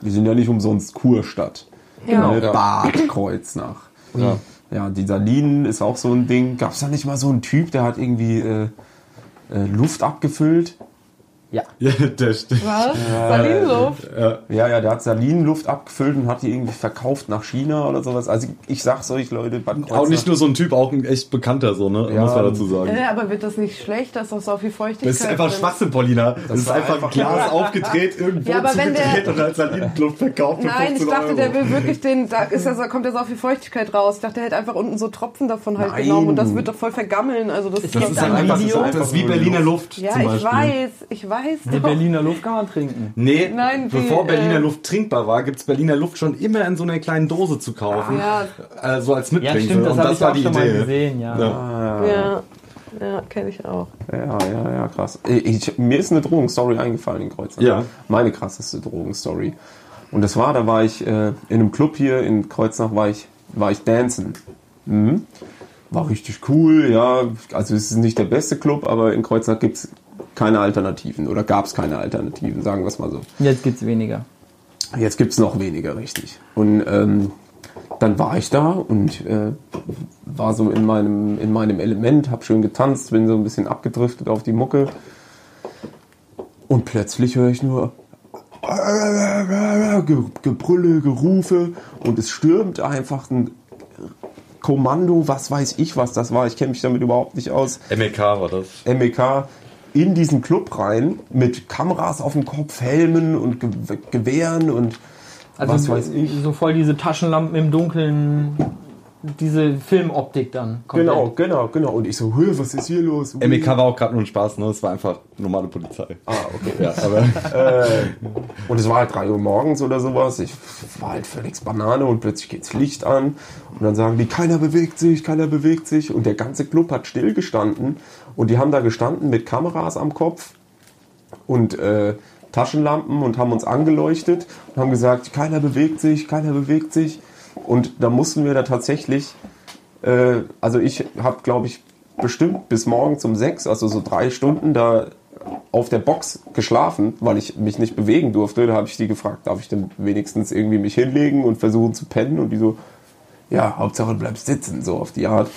Wir sind ja nicht umsonst Kurstadt. Ja. Ne? Bad Kreuznach. Ja. Ja, die Salinen ist auch so ein Ding. Gab es da nicht mal so einen Typ, der hat irgendwie äh, äh, Luft abgefüllt? Ja. Ja, der stimmt. Was? Salinluft? Ja, ja, der hat Salinenluft abgefüllt und hat die irgendwie verkauft nach China oder sowas. Also ich, ich sag's euch, Leute, Bad. Auch nicht nur so ein Typ, auch ein echt bekannter so, ne? Ja. Muss man dazu sagen. Äh, aber wird das nicht schlecht? Da ist doch so viel Feuchtigkeit. Das ist einfach. Schwachsinn, Paulina. Das, ist war einfach, einfach- Glas aufgedreht, irgendwo Ja, aber wenn der- und als Salinenluft verkauft für Nein, ich 15 dachte, Euro. der will wirklich den, da ist ja, so- kommt ja so viel Feuchtigkeit raus. Ich dachte, der hätte einfach unten so Tropfen davon halt Nein. genommen und das wird doch voll vergammeln. Also das, das ist ein halt einfach, Video. das ist wie Berliner Luft Ja, zum ich weiß, ich weiß Die doch. Berliner Luft kann man trinken. Nee, Nein, die, bevor Berliner äh, Luft trinkbar war, gibt's Berliner Luft schon immer in so einer kleinen Dose zu kaufen. Ja, Also als Ja, Mitbringsel. stimmt, das und habe das ich war auch die schon mal Idee. gesehen, ja. Ja. ja, ja, kenne ich auch. Ja, ja, ja, krass. Ich, mir ist eine Drogenstory eingefallen in Kreuznach. Ja. Meine krasseste Drogenstory. Und das war, da war ich äh, in einem Club hier in Kreuznach, war ich, war ich dancen. Mhm. war richtig cool, ja. Also es ist nicht der beste Club, aber in Kreuznach gibt es keine Alternativen oder gab es keine Alternativen, sagen wir es mal so. Jetzt gibt's weniger. Jetzt gibt es noch weniger, richtig. Und ähm, dann war ich da und äh, war so in meinem, in meinem Element, hab schön getanzt, bin so ein bisschen abgedriftet auf die Mucke. Und plötzlich höre ich nur Ge- Gebrülle, Gerufe und es stürmt einfach ein Kommando, was weiß ich, was das war. Ich kenne mich damit überhaupt nicht aus. MEK war das. MEK in diesen Club rein mit Kameras auf dem Kopf, Helmen und Ge Gewehren und Also was weiß ich. so voll diese Taschenlampen im Dunkeln, diese Filmoptik dann. komplett. Genau, genau, genau. Und ich so, "Hö, was ist hier los? Ui. MEK war auch gerade nur ein Spaß, ne? Es war einfach normale Polizei. Ah, okay. Ja, aber Und es war halt 3 Uhr morgens oder sowas. Ich war halt völlig Banane und plötzlich geht's Licht an. Und dann sagen die, keiner bewegt sich, keiner bewegt sich. Und der ganze Club hat stillgestanden. Und die haben da gestanden mit Kameras am Kopf und äh, Taschenlampen und haben uns angeleuchtet und haben gesagt, keiner bewegt sich, keiner bewegt sich. Und da mussten wir da tatsächlich, äh, also ich habe, glaube ich, bestimmt bis morgens um sechs, also so drei Stunden da auf der Box geschlafen, weil ich mich nicht bewegen durfte. Da habe ich die gefragt, darf ich denn wenigstens irgendwie mich hinlegen und versuchen zu pennen? Und die so, ja, Hauptsache du bleibst sitzen, so auf die Art.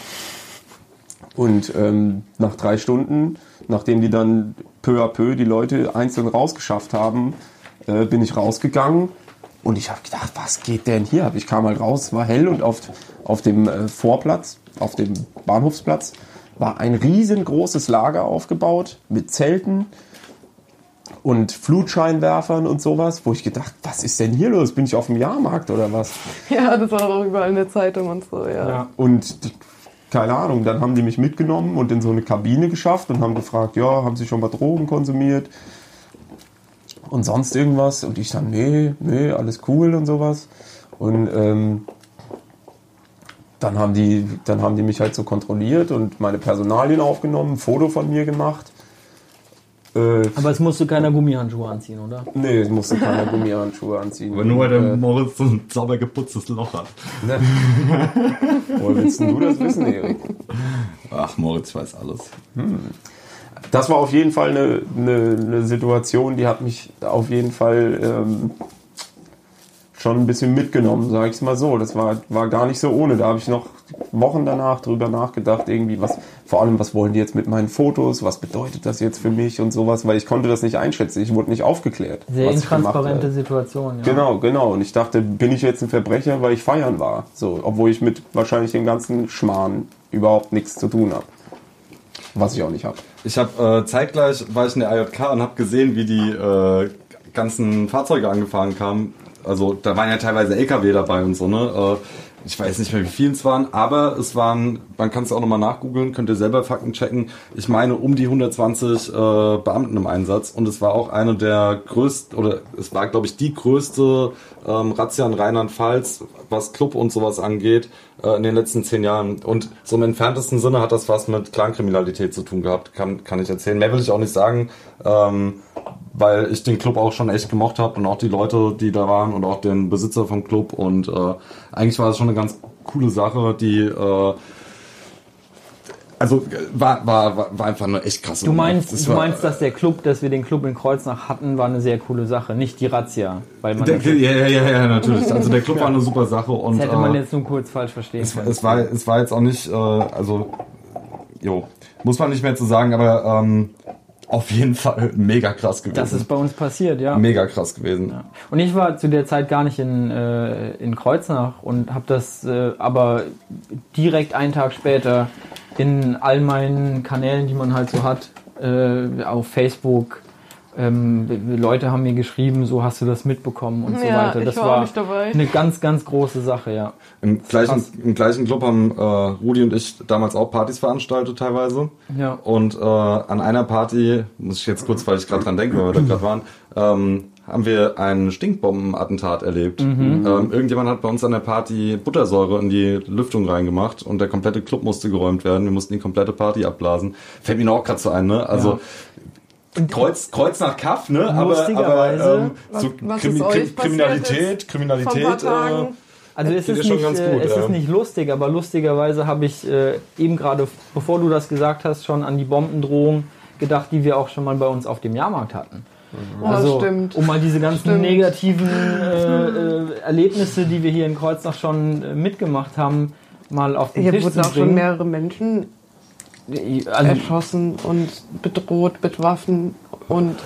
Und ähm, nach drei Stunden, nachdem die dann peu à peu die Leute einzeln rausgeschafft haben, äh, bin ich rausgegangen und ich habe gedacht, was geht denn hier? Ich kam halt raus, es war hell und auf, auf dem äh, Vorplatz, auf dem Bahnhofsplatz, war ein riesengroßes Lager aufgebaut mit Zelten und Flutscheinwerfern und sowas, wo ich gedacht, was ist denn hier los? Bin ich auf dem Jahrmarkt oder was? Ja, das war auch überall in der Zeitung und so, ja. Ja. Und die, keine Ahnung, dann haben die mich mitgenommen und in so eine Kabine geschafft und haben gefragt, ja, haben Sie schon mal Drogen konsumiert? Und sonst irgendwas? Und ich dann, nee, nee, alles cool und sowas. Und ähm, dann, haben die, dann haben die mich halt so kontrolliert und meine Personalien aufgenommen, ein Foto von mir gemacht. Äh, Aber es musste keiner Gummihandschuhe anziehen, oder? nee, es musste keiner Gummihandschuhe anziehen. aber nur weil der äh, Moritz so ein sauber geputztes Loch hat. ne. Woher willst denn du das wissen, Erik? Ach, Moritz weiß alles. das war auf jeden Fall eine, eine, eine Situation, die hat mich auf jeden Fall ähm, schon ein bisschen mitgenommen, sage ich es mal so. Das war, war gar nicht so ohne. Da habe ich noch Wochen danach drüber nachgedacht, irgendwie, was, vor allem, was wollen die jetzt mit meinen Fotos, was bedeutet das jetzt für mich und sowas, weil ich konnte das nicht einschätzen. Ich wurde nicht aufgeklärt. Sehr intransparente. Situation, ja. Genau, genau. Und ich dachte, bin ich jetzt ein Verbrecher, weil ich feiern war. So, obwohl ich mit wahrscheinlich dem ganzen Schmarrn überhaupt nichts zu tun habe. Was ich auch nicht habe. Ich habe äh, zeitgleich war ich in der AJK und habe gesehen, wie die äh, ganzen Fahrzeuge angefahren kamen. Also da waren ja teilweise LKW dabei und so, ne? Äh, ich weiß nicht mehr, wie viele es waren, aber es waren, man kann es auch nochmal nachgoogeln, könnt ihr selber Fakten checken. Ich meine, um die 120 äh, Beamten im Einsatz und es war auch eine der größten, oder es war, glaube ich, die größte ähm, Razzia in Rheinland-Pfalz, was Club und sowas angeht, äh, in den letzten zehn Jahren. Und so im entferntesten Sinne hat das was mit Clankriminalität zu tun gehabt, kann, kann ich erzählen. Mehr will ich auch nicht sagen, ähm, weil ich den Club auch schon echt gemocht habe und auch die Leute, die da waren und auch den Besitzer vom Club. Und äh, eigentlich war es schon eine ganz coole Sache, die äh, also war, war, war, einfach eine echt krasse Du meinst, Das du war- meinst, dass der Club, dass wir den Club in Kreuznach hatten, war eine sehr coole Sache, nicht die Razzia. Weil man Der, ja, ja, ja, ja, natürlich. Also der Club war eine super Sache und das hätte man äh, jetzt nur kurz falsch verstehen es, können. es, war, es war jetzt auch nicht, äh, also, jo, muss man nicht mehr zu sagen, aber ähm, auf jeden Fall mega krass gewesen. Das ist bei uns passiert, ja. mega krass gewesen. Und ich war zu der Zeit gar nicht in, äh, in Kreuznach und habe das äh, aber direkt einen Tag später in all meinen Kanälen, die man halt so hat, äh, auf Facebook, ähm, Leute haben mir geschrieben, so hast du das mitbekommen und so Ja, weiter. ich Das war war nicht dabei. eine ganz, ganz große Sache, ja. Im gleichen. Im gleichen Club haben äh, Rudi und ich damals auch Partys veranstaltet teilweise. Ja. Und äh, an einer Party, muss ich jetzt kurz, weil ich gerade dran denke, weil wir da gerade waren, ähm, haben wir ein Stinkbombenattentat erlebt. Mhm. Ähm, irgendjemand hat bei uns an der Party Buttersäure in die Lüftung reingemacht und der komplette Club musste geräumt werden. Wir mussten die komplette Party abblasen. Fällt mir auch gerade so ein, ne? Also Kreuz, Kreuz nach Kaff, ne? Aber, aber Lustigerweise, ähm, so was Krimi Krim- Kriminalität? Kriminalität. Äh. Also es ist, schon nicht, ganz äh, gut, es ja. ist nicht lustig, aber lustigerweise habe ich äh, eben gerade, bevor du das gesagt hast, schon an die Bombendrohung gedacht, die wir auch schon mal bei uns auf dem Jahrmarkt hatten. Oh, Also, stimmt. um mal diese ganzen Stimmt. negativen äh, äh, Erlebnisse, die wir hier in Kreuznach schon äh, mitgemacht haben, mal auf den Hier Tisch wurden zu auch schon bringen. mehrere Menschen also, erschossen und bedroht mit Waffen und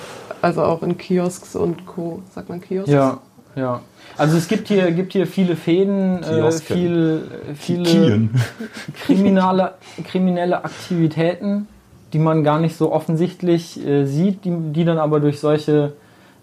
also auch in Kiosks und Co. Sagt man Kiosks? ja, ja. Also es gibt hier, gibt hier viele Fäden, äh, viel, viele Kien. kriminelle, kriminelle Aktivitäten, die man gar nicht so offensichtlich äh, sieht, die, die dann aber durch solche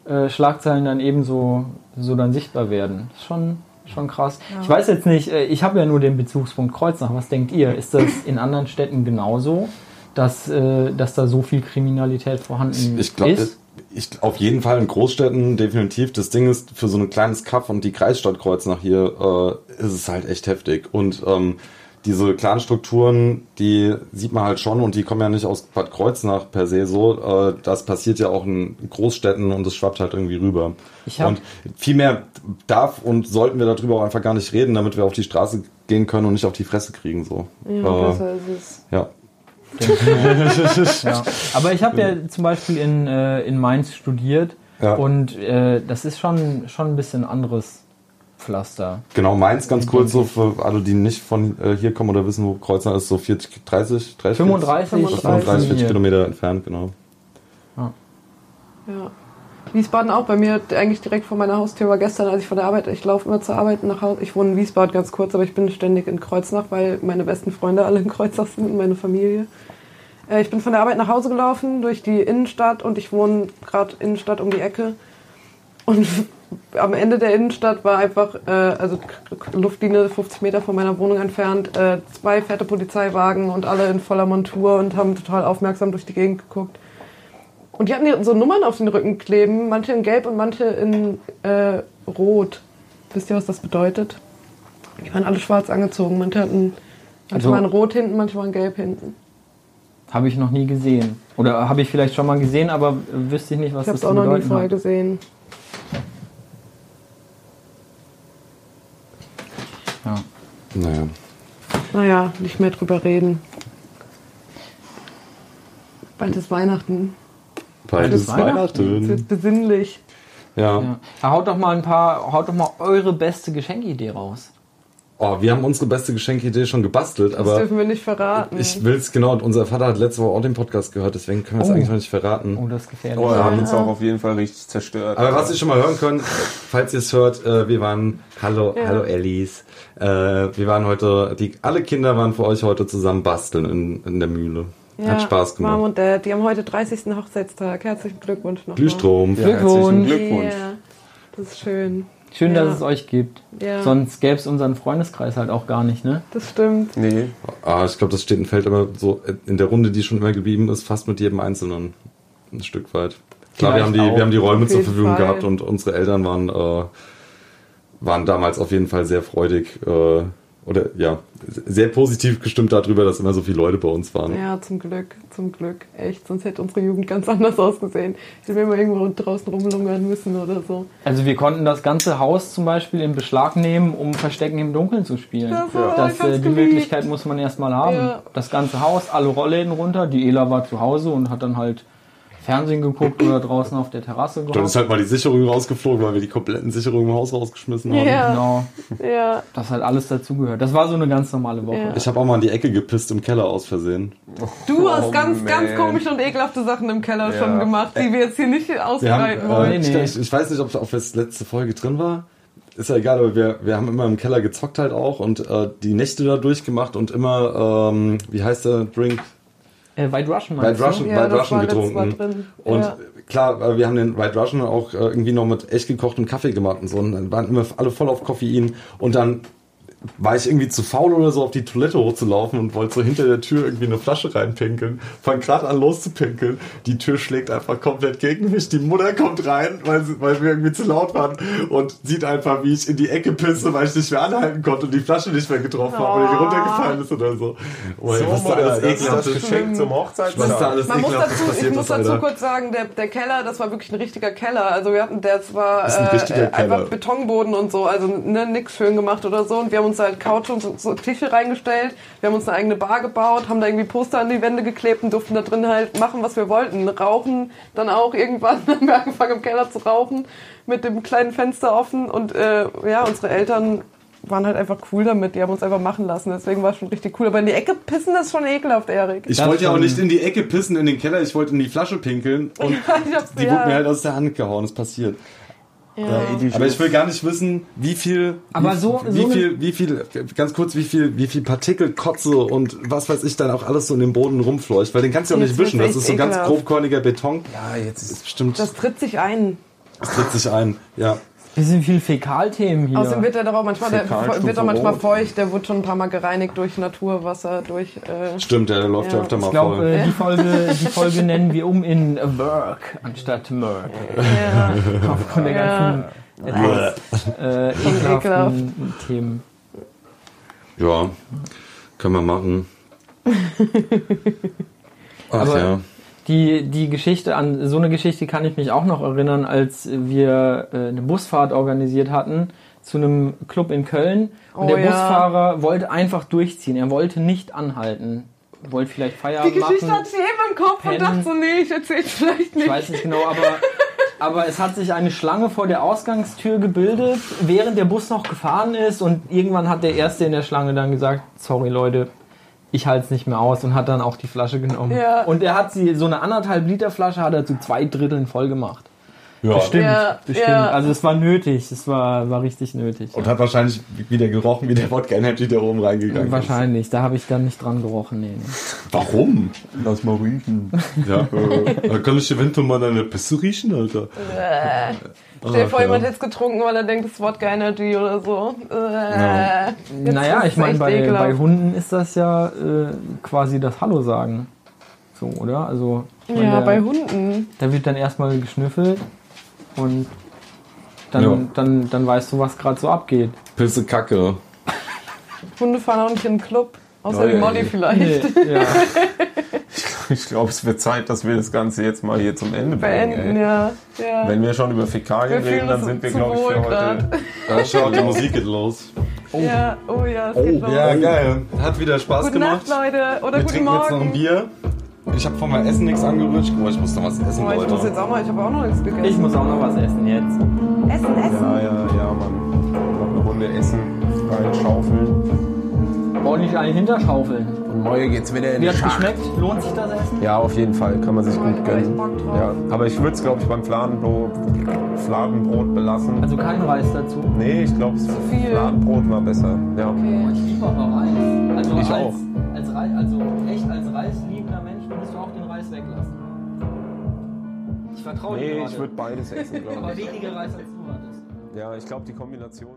äh, Schlagzeilen dann ebenso so dann sichtbar werden. Ist schon, schon krass. Ich weiß jetzt nicht, äh, ich habe ja nur den Bezugspunkt Kreuznach. Was denkt ihr? Ist das in anderen Städten genauso, dass, äh, dass da so viel Kriminalität vorhanden Ich glaube, ist? ich, auf jeden Fall in Großstädten definitiv. Das Ding ist, für so ein kleines Kaff und die Kreisstadt Kreuznach hier äh, ist es halt echt heftig. Und ähm, diese Clanstrukturen, die sieht man halt schon und die kommen ja nicht aus Bad Kreuznach per se so. Äh, das passiert ja auch in Großstädten und es schwappt halt irgendwie rüber. Ich hab- und viel mehr darf und sollten wir darüber auch einfach gar nicht reden, damit wir auf die Straße gehen können und nicht auf die Fresse kriegen. So. Ja, äh, besser ist es. ja. Ja. Aber ich habe ja zum Beispiel in, äh, in Mainz studiert Ja. und äh, das ist schon, schon ein bisschen anderes Pflaster. Genau, Mainz ganz kurz so für alle, die nicht von äh, hier kommen oder wissen, wo Kreuznach ist, so 40, 30, 30 35, 35. 35, 40 Hier. Kilometer entfernt, genau. Ja. Wiesbaden auch bei mir eigentlich direkt vor meiner Haustür war gestern, als ich von der Arbeit, ich laufe immer zur Arbeit nach Hause. Ich wohne in Wiesbaden ganz kurz, aber ich bin ständig in Kreuznach, weil meine besten Freunde alle in Kreuznach sind und meine Familie. Äh, Ich bin von der Arbeit nach Hause gelaufen durch die Innenstadt und ich wohne gerade Innenstadt um die Ecke. Und am Ende der Innenstadt war einfach, äh, also Luftlinie 50 Meter von meiner Wohnung entfernt, äh, zwei fette Polizeiwagen und alle in voller Montur und haben total aufmerksam durch die Gegend geguckt. Und die hatten so Nummern auf den Rücken kleben, manche in Gelb und manche in äh, Rot. Wisst ihr, was das bedeutet? Die waren alle schwarz angezogen. Manche hatten, manche Also- waren rot hinten, manche waren gelb hinten. Habe ich noch nie gesehen. Oder habe ich vielleicht schon mal gesehen, aber wüsste ich nicht, was Ich habe das es zu auch noch nie vorher hat. gesehen. Ja. Naja. Naja, nicht mehr drüber reden. Bald ist Weihnachten. Bald ist ist Weihnachten. Es Weihnachten. wird besinnlich. Ja. Ja. Ja, Haut doch mal ein paar, haut doch mal eure beste Geschenkidee raus. Oh, wir haben unsere beste Geschenkidee schon gebastelt, Das aber dürfen wir nicht verraten. ich will es genau. und Unser Vater hat letzte Woche auch den Podcast gehört, deswegen können wir es Oh. eigentlich noch nicht verraten. Oh, das ist gefährlich. Oh, er hat uns auch auf jeden Fall richtig zerstört. Aber was ihr schon mal hören könnt, falls ihr es hört, äh, wir waren, hallo, Ja. hallo Ellis, äh, wir waren heute, die, alle Kinder waren für euch heute zusammen basteln in, in der Mühle. Hat Spaß Mom gemacht. und Dad, die haben heute 30. Hochzeitstag. Herzlichen Glückwunsch nochmal. Glühstrom. Ja, Glückwunsch. herzlichen Glückwunsch. Ja, das ist schön. Schön, Ja. dass es euch gibt. Ja. Sonst gäbe es unseren Freundeskreis halt auch gar nicht, ne? Das stimmt. Nee, Ah, ich glaube, das steht und fällt immer so in der Runde, die schon immer geblieben ist, fast mit jedem Einzelnen. Ein Stück weit. Klar, wir haben, die, wir haben die Räume zur Verfügung Fall. gehabt und unsere Eltern waren, äh, waren damals auf jeden Fall sehr freudig äh, oder ja, sehr positiv gestimmt darüber, dass immer so viele Leute bei uns waren. Ja, zum Glück, zum Glück. Echt, sonst hätte unsere Jugend ganz anders ausgesehen. Hätten wir immer irgendwo draußen rumlungern müssen oder so. Also wir konnten das ganze Haus zum Beispiel in Beschlag nehmen, um Verstecken im Dunkeln zu spielen. Das war- das, äh, die. Möglichkeit muss man erstmal haben. Ja. Das ganze Haus, alle Rollläden runter. Die Ela war zu Hause und hat dann halt Fernsehen geguckt oder draußen auf der Terrasse Dann ist gehockt. halt mal die Sicherung rausgeflogen, weil wir die kompletten Sicherungen im Haus rausgeschmissen haben. Ja. Genau, Ja, das hat alles dazugehört. Das war so eine ganz normale Woche. Ja. Ich habe auch mal in die Ecke gepisst im Keller aus Versehen. du hast Oh, ganz, man. ganz komische und ekelhafte Sachen im Keller Ja. schon gemacht, die wir jetzt hier nicht ausbreiten äh, wollen. Nee, nee. Ich, ich weiß nicht, ob, ob das letzte Folge drin war. Ist ja egal, aber wir, wir haben immer im Keller gezockt halt auch und äh, die Nächte da durchgemacht und immer, ähm, wie heißt der Drink? Äh, White Russian White Russian? Ja, White Russian getrunken. Und Ja. klar, äh, wir haben den White Russian auch äh, irgendwie noch mit echt gekochtem Kaffee gemacht und so. Und dann waren immer alle voll auf Koffein. Und dann war ich irgendwie zu faul oder so auf die Toilette hochzulaufen und wollte so hinter der Tür irgendwie eine Flasche reinpinkeln. Fang gerade an loszupinkeln. Die Tür schlägt einfach komplett gegen mich. Die Mutter kommt rein, weil, sie, weil wir irgendwie zu laut waren und sieht einfach, wie ich in die Ecke pisse, weil ich nicht mehr anhalten konnte und die Flasche nicht mehr getroffen habe, weil die Oh. runtergefallen ist oder so. Oh, So, was da alles das ist das ekelhaftes Geschenk zum was da Hochzeitstag. alles Man muss dazu, ich muss dazu Alter. kurz sagen, der, der Keller, das war wirklich ein richtiger Keller. Also wir hatten, das war ein äh, einfach. Betonboden und so, also ne, nix schön gemacht oder so. Und wir haben uns halt Couch und so, so Tische reingestellt. Wir haben uns eine eigene Bar gebaut, haben da irgendwie Poster an die Wände geklebt und durften da drin halt machen, was wir wollten. Rauchen, dann auch irgendwann haben wir angefangen im Keller zu rauchen mit dem kleinen Fenster offen und äh, ja, unsere Eltern waren halt einfach cool damit. Die haben uns einfach machen lassen. Deswegen war es schon richtig cool. Aber in die Ecke pissen, das ist schon ekelhaft, Erik. Ich Das wollte ja auch nicht in die Ecke pissen in den Keller, ich wollte in die Flasche pinkeln und die ja. wurde mir halt aus der Hand gehauen, ist passiert. Ja. Aber ich will gar nicht wissen, wie viel, Aber wie, so- wie so viel, wie viel, ganz kurz, wie viel, wie viel Partikel, Kotze und was weiß ich dann auch alles so in den Boden rumfleucht, weil den kannst du auch Jetzt nicht wischen. Das ist so ganz grobkörniger Beton. Ja, jetzt ist Bestimmt, Das tritt sich ein. das tritt sich ein. Ja. Bisschen viel Fäkalthemen hier. Außerdem wird er doch auch manchmal, der wird auch manchmal feucht. Der wird schon ein paar Mal gereinigt durch Naturwasser, durch. Äh, Stimmt, ja, der läuft ja, Ja. öfter mal ich glaube, voll. äh, die, Folge, die Folge nennen wir um in Work anstatt Merk. ja. Aufgrund der Ja. ganzen etwas äh, ekelhaft. ekelhaften Themen. Ja, können wir machen. Ach Aber- ja. Die, die Geschichte, an so eine Geschichte kann ich mich auch noch erinnern, als wir äh, eine Busfahrt organisiert hatten zu einem Club in Köln. Und Oh der ja. Busfahrer wollte einfach durchziehen. Er wollte nicht anhalten. Wollte vielleicht Die Feierabend Geschichte machen. hatte ich eben im Kopf und pennen. dachte so, nee, ich erzähl's vielleicht Ich nicht. weiß nicht genau, aber, aber es hat sich eine Schlange vor der Ausgangstür gebildet, während der Bus noch gefahren ist. Und irgendwann hat der Erste in der Schlange dann gesagt, sorry Leute, ich halte es nicht mehr aus und hat dann auch die Flasche genommen. Ja. Und er hat sie, so eine anderthalb Liter Flasche hat er zu zwei Dritteln voll gemacht. ja. Bestimmt, Ja, bestimmt. ja. Also es war nötig, es war, war richtig nötig. Und hat wahrscheinlich wieder gerochen, wie der Wodka Energy da oben reingegangen ist. Wahrscheinlich, da habe ich dann nicht dran gerochen. Nee, nee. Warum? Lass mal riechen. Ja, äh, da kann ich eventuell mal deine Pisse riechen, Alter. Äh. Stell dir vor, Ach, jemand ja. hätte es getrunken, weil er denkt, es ist Wodka Energy oder so. Äh. Jetzt Naja, ist ich meine, bei, bei Hunden ist das ja äh, quasi das Hallo sagen. So, oder? Also, ich meine, Ja, der- bei Hunden. Da wird dann erstmal geschnüffelt und dann, Ja. dann, dann weißt du, was gerade so abgeht. Pisse Kacke. Hunde fahren auch nicht in den Club. Außer Oh, die Molly vielleicht. ja. Ich glaube, es wird Zeit, dass wir das Ganze jetzt mal hier zum Ende bringen. Beenden, ja. ja. Wenn wir schon über Fäkalien reden, dann sind wir, glaube ich, für heute. grad. Ja, schau, die Musik geht los. ja, oh ja, es geht los. Ja, geil. Hat wieder Spaß Gute gemacht. Nacht, Leute. Oder wir guten trinken jetzt noch ein Morgen. Bier. Ich habe von meinem Essen nichts angerührt. Boah, ich muss noch was essen, Oh, ich muss Leute. jetzt auch mal, ich habe auch noch nichts gegessen. Ich muss auch noch was essen jetzt. Essen, essen. Ja, ja, ja, Mann. Noch eine Runde essen, reinschaufeln. Ordentlich einen hinterschaufeln. Und morgen geht's wieder in Wie die hat's Schach. geschmeckt? Lohnt sich das Essen? Ja, auf jeden Fall. Kann man sich Oh, gut gönnen. Ja, aber ich würde es, glaube ich, beim Fladenbrot, Fladenbrot belassen. Also kein Reis dazu. Nee, ich glaube, viel. Fladenbrot war besser. Ja. Okay. Ich liebe aber Reis. Also Ich als, auch. Als, Reis, also echt als reisliebender Mensch würdest du auch den Reis weglassen. Ich vertraue dir Nee, gerade. ich würde beides essen, glaube Aber ich. weniger Reis als du hattest. Ja, ich glaube, die Kombination.